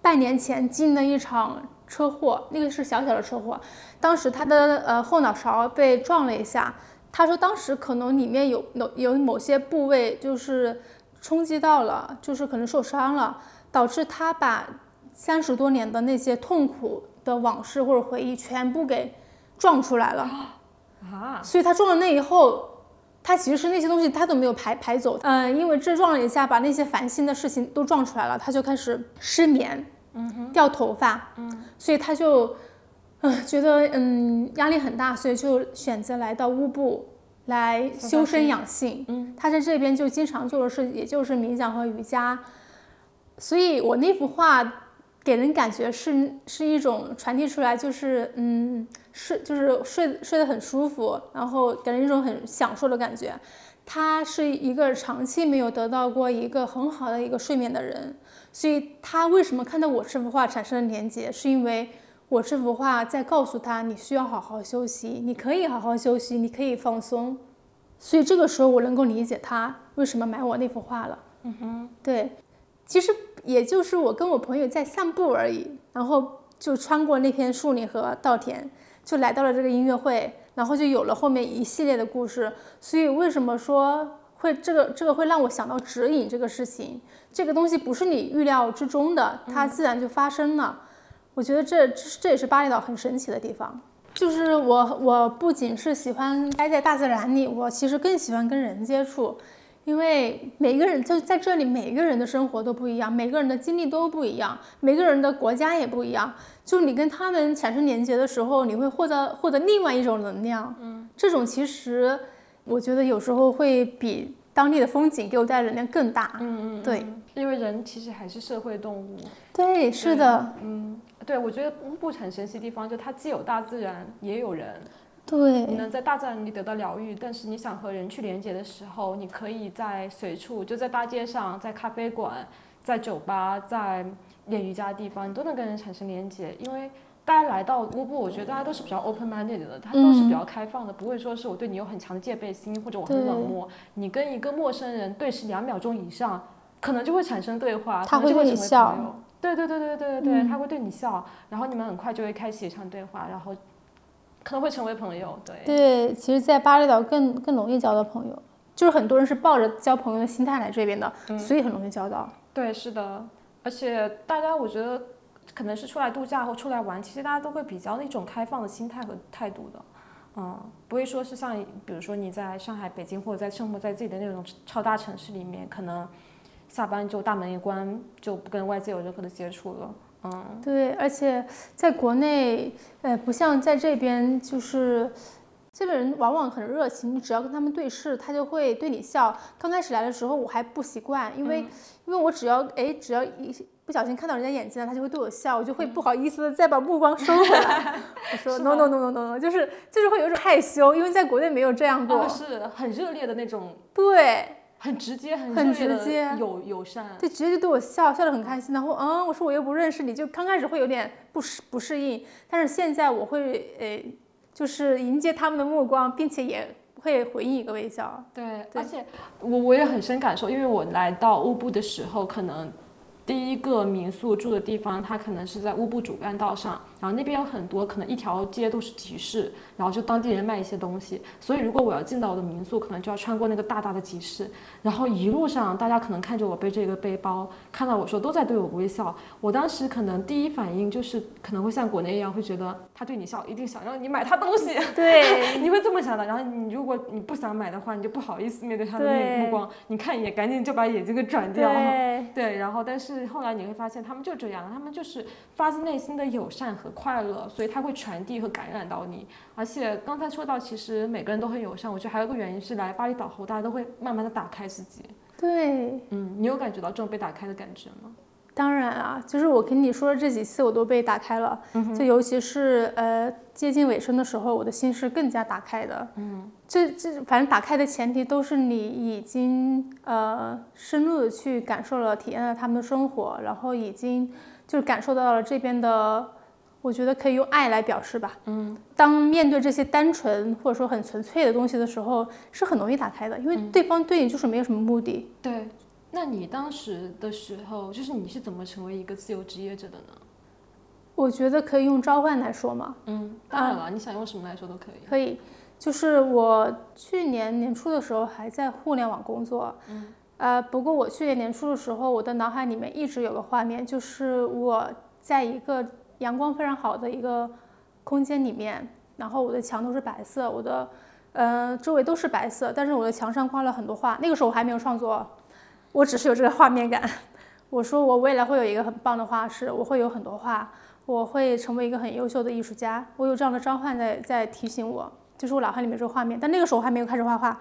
B: 半年前进了一场车祸，那个是小小的车祸，当时他的呃后脑勺被撞了一下。他说，当时可能里面有有有某些部位就是冲击到了，就是可能受伤了，导致他把三十多年的那些痛苦的往事或者回忆全部给撞出来了啊！所以他撞了那以后，他其实是那些东西他都没有排排走，嗯，因为这撞了一下，把那些烦心的事情都撞出来了，他就开始失眠，嗯掉头发，嗯，所以他就。嗯，觉得嗯压力很大，所以就选择来到乌布来修身养性。嗯，他在这边就经常做的事，也就是冥想和瑜伽。所以我那幅画给给人感觉是是一种传递出来，就是嗯睡就是睡睡得很舒服，然后给人一种很享受的感觉。他是一个长期没有得到过一个很好的一个睡眠的人，所以他为什么看到我这幅画产生了连接，是因为我这幅画在告诉他你需要好好休息，你可以好好休息，你可以放松。所以这个时候我能够理解他为什么买我那幅画了。
A: 嗯哼，
B: 对，其实也就是我跟我朋友在散步而已，然后就穿过那片树林和稻田，就来到了这个音乐会，然后就有了后面一系列的故事。所以为什么说会这个这个会让我想到指引这个事情？这个东西不是你预料之中的，它自然就发生了。我觉得这这这也是巴厘岛很神奇的地方。就是我我不仅是喜欢待在大自然里，我其实更喜欢跟人接触。因为每个人就在这里，每个人的生活都不一样，每个人的经历都不一样，每个人的国家也不一样。就你跟他们产生连接的时候，你会获得获得另外一种能量。
A: 嗯，
B: 这种其实我觉得有时候会比当地的风景给我带来能量更大。
A: 嗯嗯，
B: 对，
A: 因为人其实还是社会动物。
B: 对，是的。
A: 嗯，对，我觉得乌布很神奇的地方，就它既有大自然，也有人。
B: 对，
A: 你能在大自然里得到疗愈，但是你想和人去连接的时候，你可以在随处，就在大街上，在咖啡馆，在酒吧，在练瑜伽的地方，你都能跟人产生连接。因为大家来到乌布，我觉得大家都是比较 open minded 的，他都是比较开放的，不会说是我对你有很强的戒备心，或者我很冷漠。你跟一个陌生人对视两秒钟以上，可能就会产生对话，
B: 他
A: 会
B: 对你笑。
A: 对对对对对对对，他会对你笑，然后你们很快就会开启一场对话，然后。可能会成为朋友，对
B: 对，其实，在巴厘岛更更容易交到朋友，就是很多人是抱着交朋友的心态来这边的，所以很容易交到。
A: 对，是的，而且大家我觉得可能是出来度假或出来玩，其实大家都会比较那种开放的心态和态度的，嗯，不会说是像比如说你在上海、北京或者在生活在自己的那种超大城市里面，可能下班就大门一关，就不跟外界有任何的接触了。嗯，
B: 对，而且在国内，呃，不像在这边，就是这边人往往很热情，你只要跟他们对视，他就会对你笑。刚开始来的时候我还不习惯，因为因为我只要哎，只要一不小心看到人家眼睛了，他就会对我笑，我就会不好意思的再把目光收回来。我说 no no no no no no，就是就是会有一种害羞，因为在国内没有这样过，
A: 是很热烈的那种。
B: 对。
A: 很直接，很
B: 很直接，
A: 友友善，
B: 对，直接就对我笑笑得很开心。然后，嗯，我说我又不认识你，就刚开始会有点不适不适应，但是现在我会，呃，就是迎接他们的目光，并且也会回应一个微笑。
A: 对，而且我我也很深感受，因为我来到乌布的时候，可能第一个民宿住的地方，它可能是在乌布主干道上。然后那边有很多可能一条街都是集市，然后就当地人卖一些东西。所以如果我要进到我的民宿，可能就要穿过那个大大的集市。然后一路上大家可能看着我背着一个背包，看到我说都在对我微笑。我当时可能第一反应就是可能会像国内一样，会觉得他对你笑，一定想让你买他东西。
B: 对，
A: 你会这么想的。然后你如果你不想买的话，你就不好意思面对他的那目光，你看一眼，赶紧就把眼睛给转掉。
B: 对，
A: 对。然后但是后来你会发现，他们就这样，他们就是发自内心的友善和。快乐，所以它会传递和感染到你。而且刚才说到，其实每个人都很友善。我觉得还有个原因是，来巴厘岛后，大家都会慢慢的打开自己。
B: 对，
A: 嗯，你有感觉到这种被打开的感觉吗？
B: 当然啊，就是我跟你说的这几次，我都被打开了。
A: 嗯
B: 就尤其是呃接近尾声的时候，我的心是更加打开的。
A: 嗯。
B: 这这反正打开的前提都是你已经呃深入的去感受了、体验了他们的生活，然后已经。就是感受到了这边的，我觉得可以用爱来表示吧。
A: 嗯，
B: 当面对这些单纯或者说很纯粹的东西的时候，是很容易打开的，因为对方对你就是没有什么目的。
A: 对，那你当时的时候，就是你是怎么成为一个自由职业者的呢？
B: 我觉得可以用召唤来说嘛。
A: 嗯，当然了，你想用什么来说都可以。
B: 可以，就是我去年年初的时候还在互联网工作。
A: 嗯。
B: 呃，不过我去年年初的时候，我的脑海里面一直有个画面，就是我在一个阳光非常好的一个空间里面，然后我的墙都是白色，我的呃周围都是白色，但是我的墙上挂了很多画。那个时候我还没有创作，我只是有这个画面感。我说我未来会有一个很棒的画室，我会有很多画，我会成为一个很优秀的艺术家。我有这样的召唤在在提醒我，就是我脑海里面这个画面。但那个时候我还没有开始画画。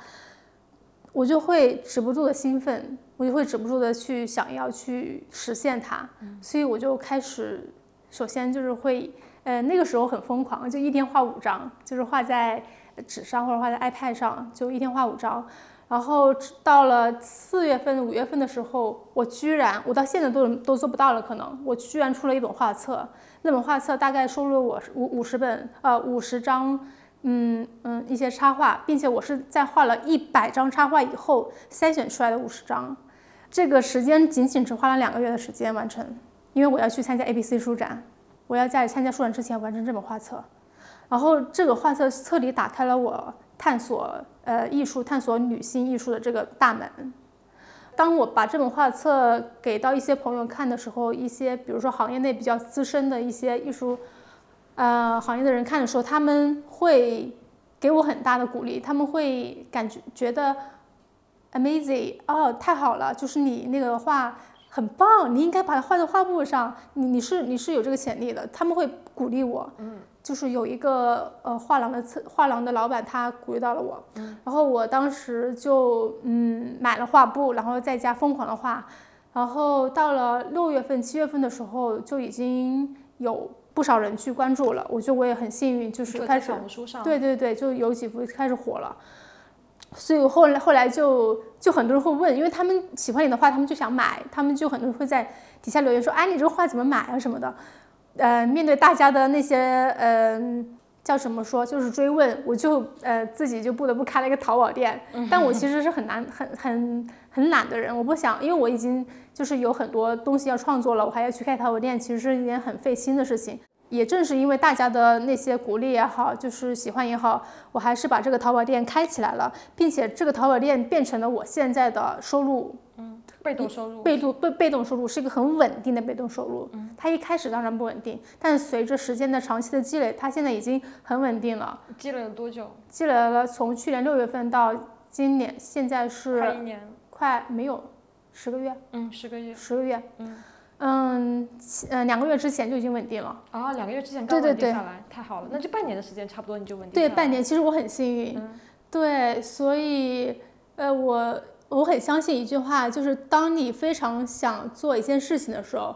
B: 我就会止不住的兴奋，我就会止不住的去想要去实现它，所以我就开始，首先就是会，呃，那个时候很疯狂，就一天画五张，就是画在纸上或者画在 iPad 上，就一天画五张。然后到了四月份、五月份的时候，我居然，我到现在都都做不到了，可能我居然出了一本画册，那本画册大概收录了我五五十本，呃，五十张，嗯嗯，一些插画，并且我是在画了一百张插画以后筛选出来的五十张，这个时间仅仅只花了两个月的时间完成，因为我要去参加 ABC 书展，我要在参加书展之前完成这本画册，然后这个画册彻底打开了我探索。呃，艺术探索女性艺术的这个大门。当我把这本画册给到一些朋友看的时候，一些比如说行业内比较资深的一些艺术，呃，行业的人看的时候，他们会给我很大的鼓励，他们会感觉觉得 amazing，哦，太好了，就是你那个画很棒，你应该把它画在画布上，你你是你是有这个潜力的，他们会鼓励我。嗯。就是有一个呃画廊的策画廊的老板，他鼓励到了我，然后我当时就嗯买了画布，然后在家疯狂的画，然后到了六月份七月份的时候，就已经有不少人去关注了，我觉得我也很幸运，就是开始对对对，就有几幅开始火了，所以后来后来就就很多人会问，因为他们喜欢你的画，他们就想买，他们就很多人会在底下留言说，哎，你这个画怎么买啊什么的。呃，面对大家的那些，呃，叫什么说，就是追问，我就呃自己就不得不开了一个淘宝店。但我其实是很难、很很很懒的人，我不想，因为我已经就是有很多东西要创作了，我还要去开淘宝店，其实是一件很费心的事情。也正是因为大家的那些鼓励也好，就是喜欢也好，我还是把这个淘宝店开起来了，并且这个淘宝店变成了我现在的收入。
A: 嗯被动收入，
B: 被动被被动收入是一个很稳定的被动收入。嗯，它一开始当然不稳定，但随着时间的长期的积累，它现在已经很稳定了。
A: 积累了多久？
B: 积累了从去年六月份到今年，现在是
A: 快一年，
B: 快没有十个月。
A: 嗯，十个月，
B: 十个月。嗯嗯呃，两个月之前就已经稳定了。
A: 啊，两个月之前刚稳定下来，太好了。那就半年的时间，差不多你就稳定。
B: 对，半年，其实我很幸运。对，所以呃我。我很相信一句话，就是当你非常想做一件事情的时候，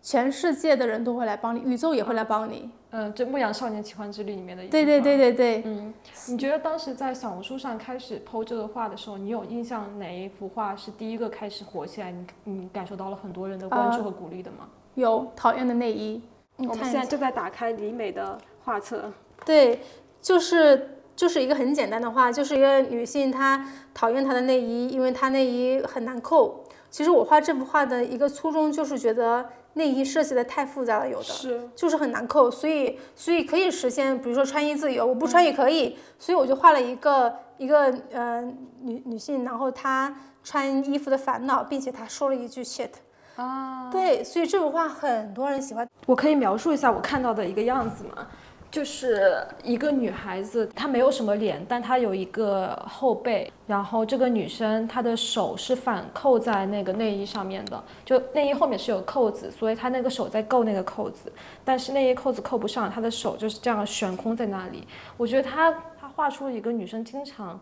B: 全世界的人都会来帮你，宇宙也会来帮你。
A: 嗯，这《牧羊少年奇幻之旅》里面的。
B: 对对对对对。
A: 嗯，你觉得当时在小红书上开始剖这个画的时候，你有印象哪一幅画是第一个开始火起来？你你感受到了很多人的关注和鼓励的吗？
B: 有，讨厌的内衣。
A: 我们现在就在打开李美的画册。
B: 对，就是。就是一个很简单的话，就是一个女性她讨厌她的内衣，因为她内衣很难扣。其实我画这幅画的一个初衷就是觉得内衣设计的太复杂了，有的
A: 是
B: 就是很难扣，所以所以可以实现，比如说穿衣自由，我不穿也可以。所以我就画了一个一个呃女女性，然后她穿衣服的烦恼，并且她说了一句 shit
A: 啊，
B: 对，所以这幅画很多人喜欢。
A: 我可以描述一下我看到的一个样子吗？就是一个女孩子，她没有什么脸，但她有一个后背。然后这个女生她的手是反扣在那个内衣上面的，就内衣后面是有扣子，所以她那个手在够那个扣子，但是内衣扣子扣不上，她的手就是这样悬空在那里。我觉得她她画出了一个女生经常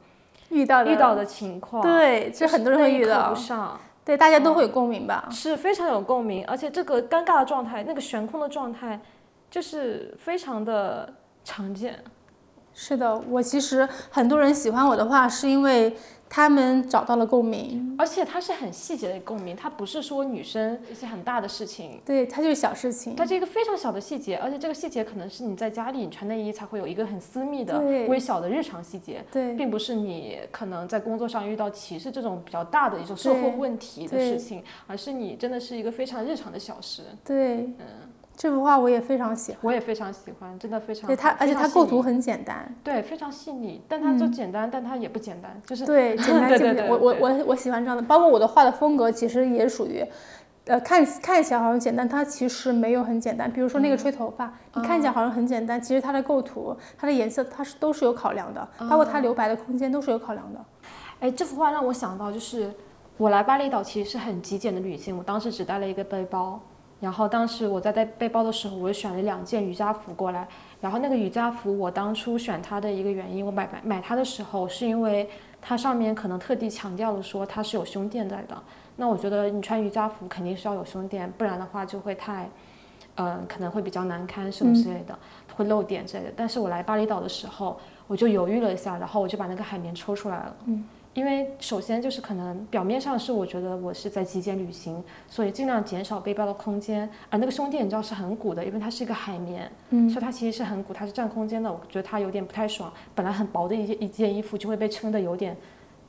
B: 遇到
A: 遇到的情况，
B: 对，这很多人会遇到，
A: 扣不上，
B: 对，大家都会有共鸣吧？
A: 是非常有共鸣，而且这个尴尬的状态，那个悬空的状态。就是非常的常见，
B: 是的，我其实很多人喜欢我的话，是因为他们找到了共鸣，
A: 而且它是很细节的共鸣，它不是说女生一些很大的事情，
B: 对，它就是小事情，
A: 它是一个非常小的细节，而且这个细节可能是你在家里你穿内衣才会有一个很私密的微小的日常细节，
B: 对，
A: 并不是你可能在工作上遇到歧视这种比较大的一种社会问题的事情，而是你真的是一个非常日常的小事，
B: 对，嗯。这幅画我也非常喜欢，
A: 我也非常喜欢，真的非常。
B: 对它，而且它构图很简单，
A: 对，非常细腻。但它就简单，但它也不简单，就是
B: 对简单
A: 对对
B: 我我我我喜欢这样的，包括我的画的风格其实也属于，呃，看看起来好像简单，它其实没有很简单。比如说那个吹头发，你看起来好像很简单，其实它的构图、它的颜色，它是都是有考量的，包括它留白的空间都是有考量的。
A: 哎，这幅画让我想到，就是我来巴厘岛其实是很极简的旅行，我当时只带了一个背包。然后当时我在带背包的时候，我就选了两件瑜伽服过来。然后那个瑜伽服，我当初选它的一个原因，我买买买它的时候，是因为它上面可能特地强调了说它是有胸垫在的。那我觉得你穿瑜伽服肯定是要有胸垫，不然的话就会太，嗯、可能会比较难堪什么之类的，会漏点之类的。但是我来巴厘岛的时候，我就犹豫了一下，然后我就把那个海绵抽出来了。嗯。因为首先就是可能表面上是我觉得我是在极简旅行，所以尽量减少背包的空间。而那个胸垫你知道是很鼓的，因为它是一个海绵，嗯，所以它其实是很鼓，它是占空间的。我觉得它有点不太爽。本来很薄的一件一件衣服就会被撑得有点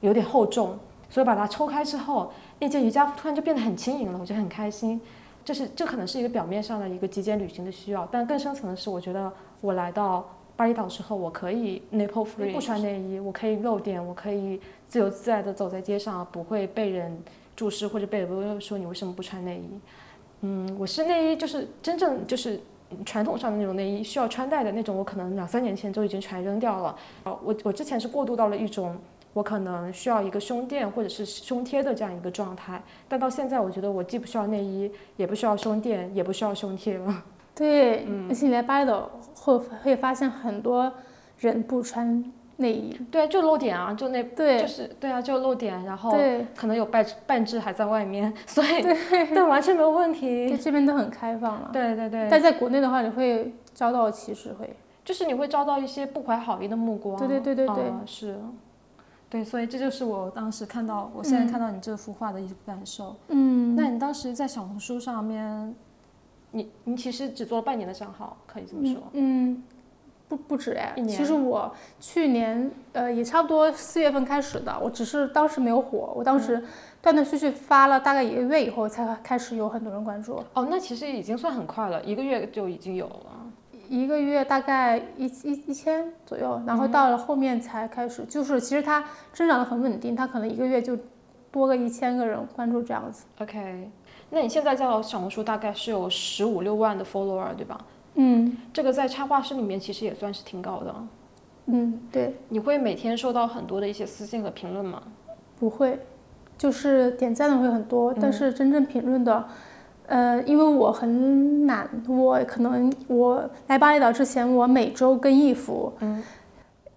A: 有点厚重，所以把它抽开之后，那件瑜伽服突然就变得很轻盈了，我觉得很开心。这是这可能是一个表面上的一个极简旅行的需要，但更深层的是，我觉得我来到巴厘岛之后，我可以 nipple free 不穿内衣，我可以露点，我可以自由自在的走在街上，不会被人注视或者被人说你为什么不穿内衣。嗯，我是内衣就是真正就是传统上的那种内衣，需要穿戴的那种，我可能两三年前就已经全扔掉了。呃，我我之前是过渡到了一种。我可能需要一个胸垫或者是胸贴的这样一个状态，但到现在我觉得我既不需要内衣，也不需要胸垫，也不需要胸贴了。
B: 对，而且你来巴厘岛会会发现很多人不穿内衣，
A: 对，就露点啊，就那，
B: 对
A: 就是对啊，就露点，然后
B: 对
A: 可能有半半只还在外面，所以对完全没有问题。
B: 对，这边都很开放了。
A: 对对对，
B: 但在国内的话，你会遭到歧视，会。
A: 就是你会遭到一些不怀好意的目光。
B: 对对对对对
A: 啊是，对，所以这就是我当时看到，我现在看到你这幅画的一个感受。
B: 嗯，
A: 那你当时在小红书上面，你你其实只做了半年的账号，可以这么说。
B: 嗯，不不止哎其实我去年呃也差不多四月份开始的，我只是当时没有火，我当
A: 嗯
B: 时断断续续发了大概一个月以后才开始有很多人关注，
A: 哦，那其实已经算很快了，一个月就已经有了。
B: 一个月大概一一一千左右，然后到了后面才开始，就是其实它增长的很稳定，它可能一个月就多个一千个人关注这样子。
A: OK，那你现在在小红书大概是有十五六万的 follower 对吧？
B: 嗯
A: 这个在插画师里面其实也算是挺高的。
B: 嗯，对，
A: 你会每天收到很多的一些私信和评论吗？
B: 不会，就是点赞的会很多，但是真正评论的，呃，因为我很懒，我可能我来巴厘岛之前，我每周更一幅，
A: 嗯，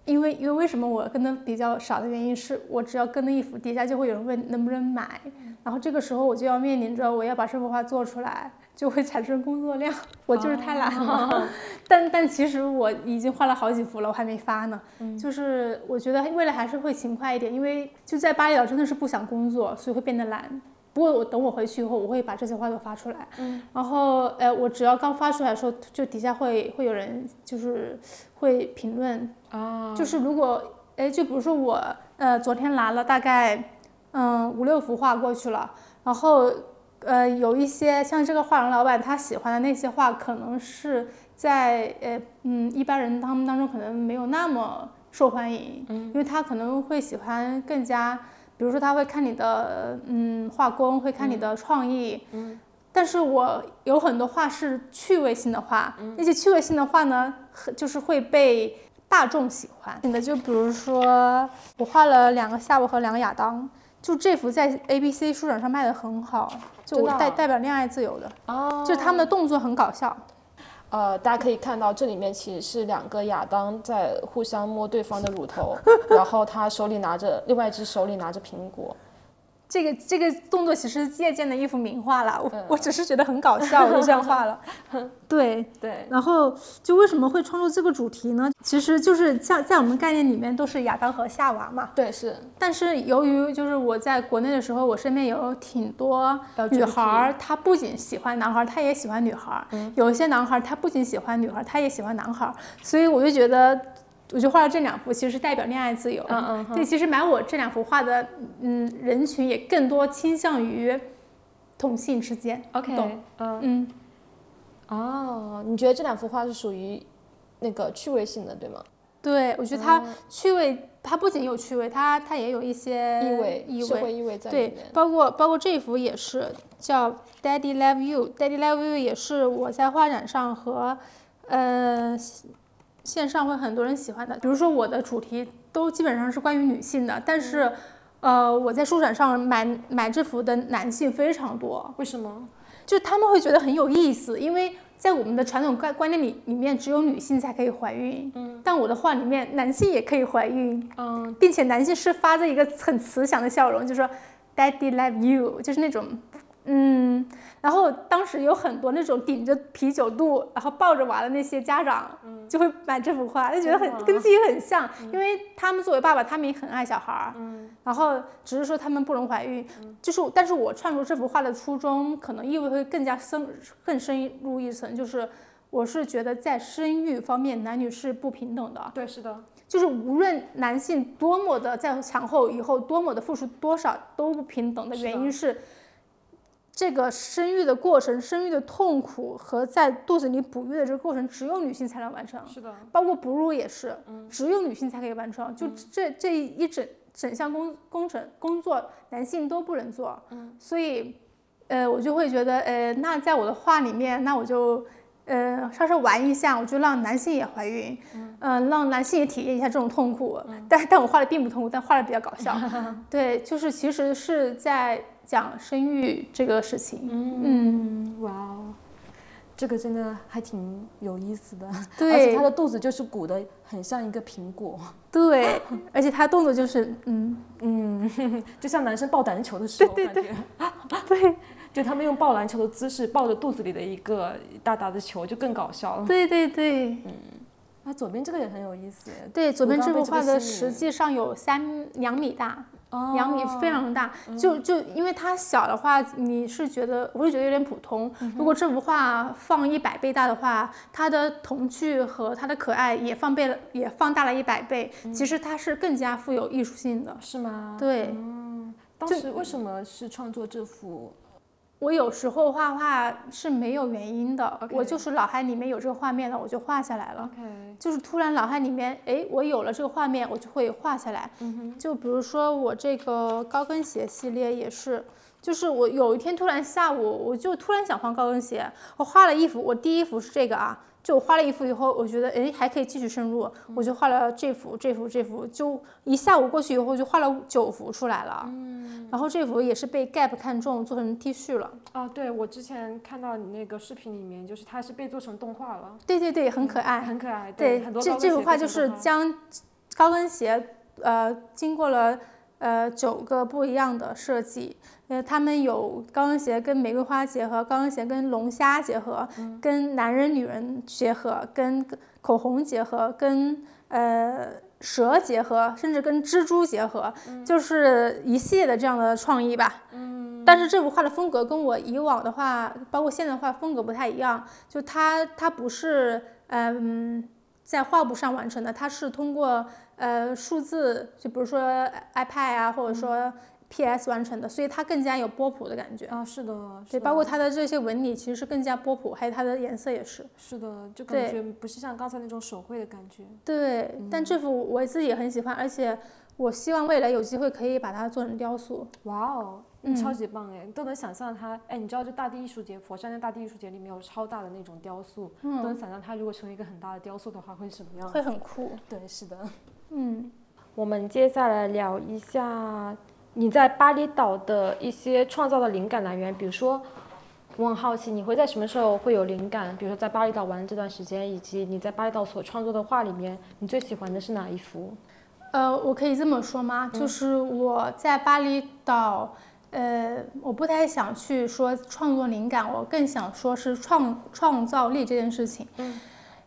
B: 因为因为为什么我跟的比较少的原因是我只要跟的一幅，底下就会有人问能不能买，然后这个时候我就要面临着我要把这幅画做出来，就会产生工作量，我就是太懒了。但但其实我已经画了好几幅了，我还没发呢。就是我觉得未来还是会勤快一点，因为就在巴厘岛真的是不想工作，所以会变得懒。不过我等我回去以后，我会把这些画都发出来。嗯。然后呃，我只要刚发出来的时候，就底下会会有人就是会评论
A: 啊，
B: 就是如果哎，就比如说我呃昨天拿了大概嗯五六幅画过去了，然后呃有一些像这个画廊老板他喜欢的那些画，可能是在呃嗯一般人他们当中可能没有那么受欢迎，因为他可能会喜欢更加，比如说他会看你的嗯画工，会看你的创意，但是我有很多画是趣味性的画，那些趣味性的画呢，很就是会被大众喜欢。的就比如说，我画了两个夏娃和两个亚当，就这幅在 A B C 书展上卖的很好，就代代表恋爱自由的，
A: 哦，
B: 就他们的动作很搞笑。
A: 呃，大家可以看到这里面其实是两个亚当在互相摸对方的乳头，然后他手里拿着，另外一只手里拿着苹果。
B: 这个这个动作其实借鉴的一幅名画啦，我、
A: 嗯
B: 我只是觉得很搞笑，我就这样画了。对，
A: 对，
B: 然后就为什么会创作这个主题呢？其实就是在在我们概念里面都是亚当和夏娃嘛。
A: 对是，
B: 但是由于就是我在国内的时候，我身边有挺多女孩儿，她不仅喜欢男孩儿，她也喜欢女孩儿。有一些男孩儿，他不仅喜欢女孩儿，他也喜欢男孩儿。所以我就觉得，我就画了这两幅，其实是代表恋爱自由。
A: 嗯嗯
B: 对，其实买我这两幅画的，嗯，人群也更多倾向于同性之间。
A: ，OK，
B: 懂
A: 嗯，
B: 嗯，
A: 哦，你觉得这两幅画是属于那个趣味性的，对吗？
B: 对，我觉得它趣味，它不仅有趣味，它它也有一些
A: 意味，
B: 意味。
A: 意味在里
B: 对，。包括包括这幅也是叫 Daddy Love You，Daddy Love You 也是我在画展上和呃线上会很多人喜欢的。比如说我的主题都基本上是关于女性的，但是呃我在书展上买买制服的男性非常多，
A: 为什么？
B: 就他们会觉得很有意思，因为在我们的传统观观念里里面，只有女性才可以怀孕，嗯，但我的画里面男性也可以怀孕，
A: 嗯，
B: 并且男性是发着一个很慈祥的笑容，就说 “Daddy love you”，就是那种，嗯。然后当时有很多那种顶着啤酒肚，然后抱着娃的那些家长，就会买这幅画，就觉得很跟自己很像，因为他们作为爸爸，他们也很爱小孩儿，然后只是说他们不能怀孕，就是，但是我创作这幅画的初衷，可能意味会更加深，更深入一层，就是我是觉得在生育方面，男女是不平等的，
A: 对，是的，
B: 就是无论男性多么的在产后以后多么的付出多少都不平等的原因是。这个生育的过程，生育的痛苦和在肚子里哺育的这个过程，只有女性才能完成。
A: 是的，
B: 包括哺乳也是，只有女性才可以完成。就这这一整整项工工程工作，男性都不能做。嗯，所以，呃，我就会觉得，呃，那在我的画里面，那我就，呃，稍稍玩一下，我就让男性也怀孕，嗯，让男性也体验一下这种痛苦。但但我画的并不痛苦，但画的比较搞笑。对，就是其实是在。讲生育这个事情，
A: 嗯，哇哦，这个真的还挺有意思的。
B: 对，
A: 而且他的肚子就是鼓的很像一个苹果。
B: 对，而且他动作就是，嗯
A: 嗯，就像男生抱篮球的时候
B: 感觉。对，
A: 就他们用抱篮球的姿势抱着肚子里的一个大大的球，就更搞笑了。
B: 对对对，
A: 嗯，啊，左边这个也很有意思。
B: 对，左边这幅画的实际上有三两米大。两米非常大，就就因为它小的话，你是觉得我会觉得有点普通。如果这幅画放一百倍大的话，它的童趣和它的可爱也放倍了，也放大了一百倍。其实它是更加富有艺术性的，
A: 是吗？
B: 对。
A: 嗯，当时为什么是创作这幅？
B: 我有时候画画是没有原因的，我就是脑海里面有这个画面了，我就画下来了。就是突然脑海里面，哎，我有了这个画面，我就会画下来。就比如说我这个高跟鞋系列也是，就是我有一天突然下午，我就突然想换高跟鞋，我画了一幅，我第一幅是这个啊。就画了一幅以后，我觉得哎还可以继续深入，我就画了这幅、这幅、这幅，就一下午过去以后就画了九幅出来了。嗯，然后这幅也是被 Gap 看中，做成 T 恤了。
A: 啊，对，我之前看到你那个视频里面，就是它是被做成动画了。
B: 对对对，很可爱，
A: 很可爱。
B: 对，这这幅画就是将高跟鞋呃经过了呃九个不一样的设计。呃，他们有高跟鞋跟玫瑰花结合，高跟鞋跟龙虾结合，跟男人女人结合，跟口红结合，跟呃蛇结合，甚至跟蜘蛛结合，就是一系列的这样的创意吧。嗯。但是这幅画的风格跟我以往的话，包括现在画风格不太一样，就它它不是嗯在画布上完成的，它是通过呃数字，就比如说 iPad 啊，或者说。P.S. 完成的，所以它更加有波普的感觉
A: 啊，是的，
B: 对，包括它的这些纹理其实是更加波普，还有它的颜色也是，
A: 是的，就感觉不是像刚才那种手绘的感觉。
B: 对，但这幅我自己也很喜欢，而且我希望未来有机会可以把它做成雕塑。
A: 哇哦，超级棒哎，都能想象它，哎，你知道这大地艺术节，佛山的大地艺术节里面有超大的那种雕塑，都能想象它如果成为一个很大的雕塑的话会什么样？
B: 会很酷。
A: 对，是的。
B: 嗯，
A: 我们接下来聊一下。你在巴厘岛的一些创造的灵感来源，比如说，我很好奇你会在什么时候会有灵感？比如说在巴厘岛玩这段时间，以及你在巴厘岛所创作的画里面，你最喜欢的是哪一幅？
B: 呃，我可以这么说吗？就是我在巴厘岛，呃，我不太想去说创作灵感，我更想说是创创造力这件事情。
A: 嗯。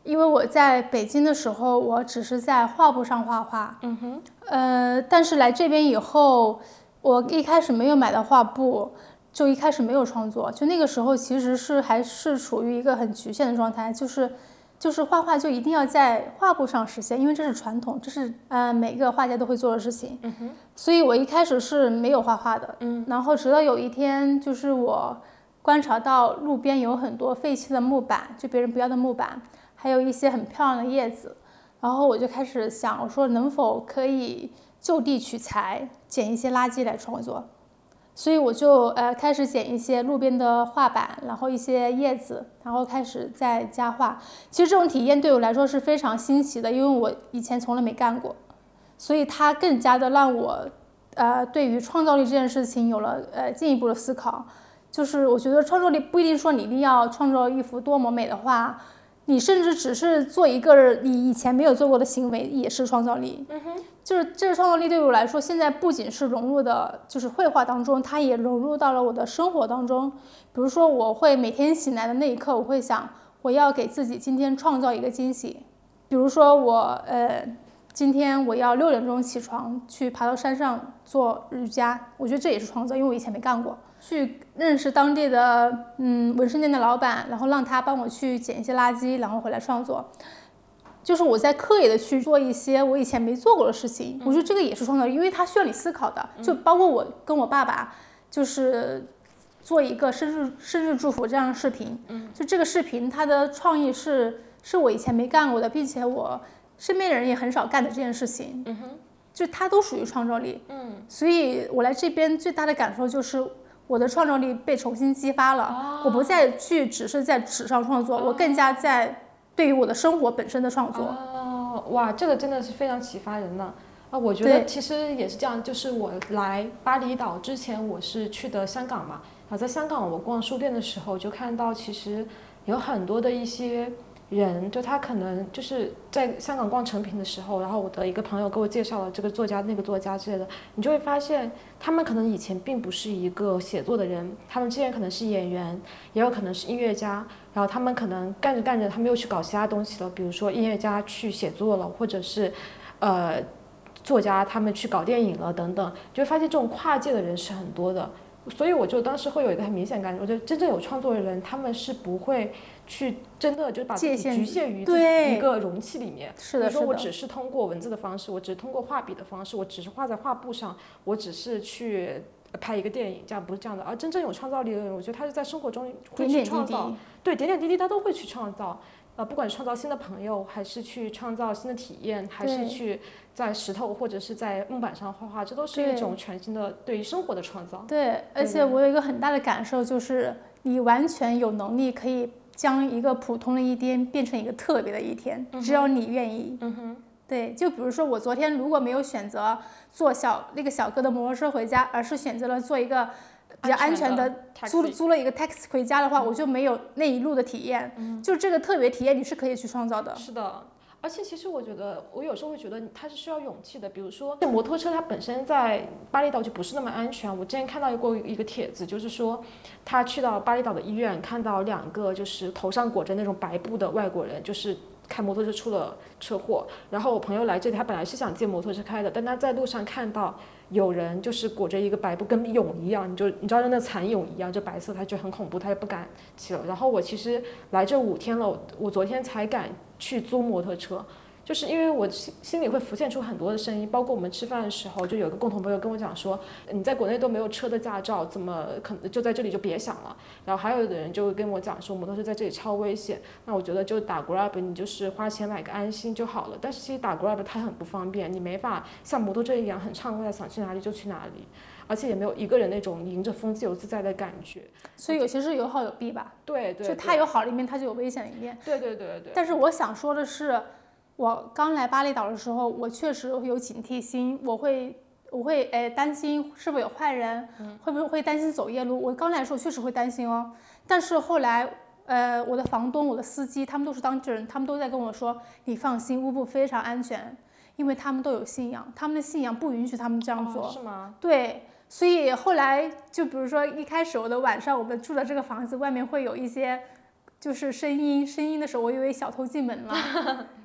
B: 因为我在北京的时候，我只是在画布上画画。
A: 嗯哼。
B: 呃，但是来这边以后，我一开始没有买到画布，就一开始没有创作。就那个时候，其实是还是处于一个很局限的状态，就是就是画画就一定要在画布上实现，因为这是传统，这是呃每个画家都会做的事情。
A: 嗯哼。
B: 所以我一开始是没有画画的。
A: 嗯。
B: 然后直到有一天，就是我观察到路边有很多废弃的木板，就别人不要的木板。还有一些很漂亮的叶子，然后我就开始想，我说能否可以就地取材，捡一些垃圾来创作，所以我就呃开始捡一些路边的画板，然后一些叶子，然后开始在家画。其实这种体验对我来说是非常新奇的，因为我以前从来没干过，所以它更加的让我呃对于创造力这件事情有了呃进一步的思考。就是我觉得创造力不一定说你一定要创造一幅多么美的画，你甚至只是做一个你以前没有做过的行为也是创造力。
A: 嗯哼，
B: 就是这个创造力对我来说，现在不仅是融入的，就是绘画当中，它也融入到了我的生活当中。比如说，我会每天醒来的那一刻，我会想，我要给自己今天创造一个惊喜。比如说，我呃，今天我要六点钟起床去爬到山上做瑜伽，我觉得这也是创造，因为我以前没干过。去认识当地的嗯纹身店的老板，然后让他帮我去捡一些垃圾，然后回来创作。就是我在刻意的去做一些我以前没做过的事情，我觉得这个也是创造力，因为它需要你思考的。就包括我跟我爸爸，就是做一个生日生日祝福这样的视频，
A: 嗯，
B: 就这个视频它的创意是是我以前没干过的，并且我身边的人也很少干的这件事情，
A: 嗯哼，
B: 就它都属于创造力。
A: 嗯，
B: 所以我来这边最大的感受就是。我的创造力被重新激发了，我不再去只是在纸上创作，我更加在对于我的生活本身的创作。
A: 哦，哇，这个真的是非常启发人呢啊！我觉得其实也是这样，就是我来巴厘岛之前，我是去的香港嘛，然后在香港我逛书店的时候，就看到其实有很多的一些。人就他可能就是在香港逛成品的时候，然后我的一个朋友给我介绍了这个作家、那个作家之类的，你就会发现他们可能以前并不是一个写作的人，他们之前可能是演员，也有可能是音乐家，然后他们可能干着干着，他们又去搞其他东西了，比如说音乐家去写作了，或者是，呃，作家他们去搞电影了等等，就会发现这种跨界的人是很多的，所以我就当时会有一个很明显感觉，我觉得真正有创作的人，他们是不会。去真的就把自己局限于一个容器里面。
B: 是的，
A: 比如说我只是通过文字的方式，我只是通过画笔的方式，我只是画在画布上，我只是去拍一个电影，这样不是这样的。而真正有创造力的人，我觉得他是在生活中会去创造，对点点滴滴他都会去创造。呃，不管创造新的朋友，还是去创造新的体验，还是去在石头或者是在木板上画画，这都是一种全新的对于生活的创造。
B: 对，而且我有一个很大的感受，就是你完全有能力可以。将一个普通的一天变成一个特别的一天，只要你愿意。
A: 嗯哼，
B: 对，就比如说我昨天如果没有选择坐小那个小哥的摩托车回家，而是选择了坐一个比较安全的租租了一个 taxi 回家的话，我就没有那一路的体验。嗯，就这个特别体验你是可以去创造的。
A: 是的。而且其实我觉得，我有时候会觉得它是需要勇气的。比如说，这摩托车它本身在巴厘岛就不是那么安全。我之前看到过一个帖子，就是说他去到巴厘岛的医院，看到两个就是头上裹着那种白布的外国人，就是开摩托车出了车祸。然后我朋友来这里，他本来是想借摩托车开的，但他在路上看到。有人就是裹着一个白布，跟蛹一样，你就你知道那蚕蛹一样，就白色，他就很恐怖，他就不敢骑了。然后我其实来这五天了，我昨天才敢去租摩托车。就是因为我心心里会浮现出很多的声音，包括我们吃饭的时候，就有个共同朋友跟我讲说，你在国内都没有车的驾照，怎么可能就在这里就别想了？然后还有的人就会跟我讲说，摩托车在这里超危险。那我觉得就打 Grab，你就是花钱买个安心就好了。但是其实打 Grab 它很不方便，你没法像摩托车一样很畅快的，想去哪里就去哪里，而且也没有一个人那种迎着风自由自在的感觉。
B: 所以有些是有好有弊吧？
A: 对对。
B: 就它有好的一面，它就有危险的一面。
A: 对对对对。
B: 但是我想说的是。我刚来巴厘岛的时候，我确实有警惕心，我会，我会，诶担心是否有坏人，会不会会担心走夜路。我刚来的时候确实会担心哦，但是后来，呃，我的房东、我的司机，他们都是当地人，他们都在跟我说，你放心，乌布非常安全，因为他们都有信仰，他们的信仰不允许他们这样做。
A: 是吗？
B: 对，所以后来就比如说一开始我的晚上，我们住的这个房子外面会有一些，就是声音，声音的时候，我以为小偷进门了。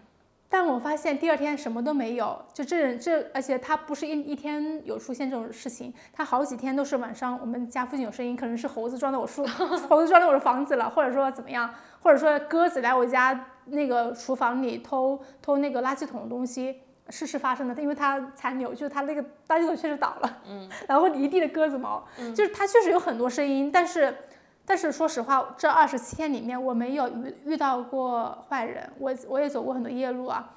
B: 但我发现第二天什么都没有，就这这，而且它不是一一天有出现这种事情，它好几天都是晚上，我们家附近有声音，可能是猴子撞到我树，猴子撞到我的房子了，或者说怎么样，或者说鸽子来我家那个厨房里偷偷那个垃圾桶的东西，事是发生的，因为它残留，就是它那个垃圾桶确实倒了，嗯，然后一地的鸽子毛，就是它确实有很多声音，但是。但是说实话，这二十七天里面我没有遇遇到过坏人，我我也走过很多夜路啊。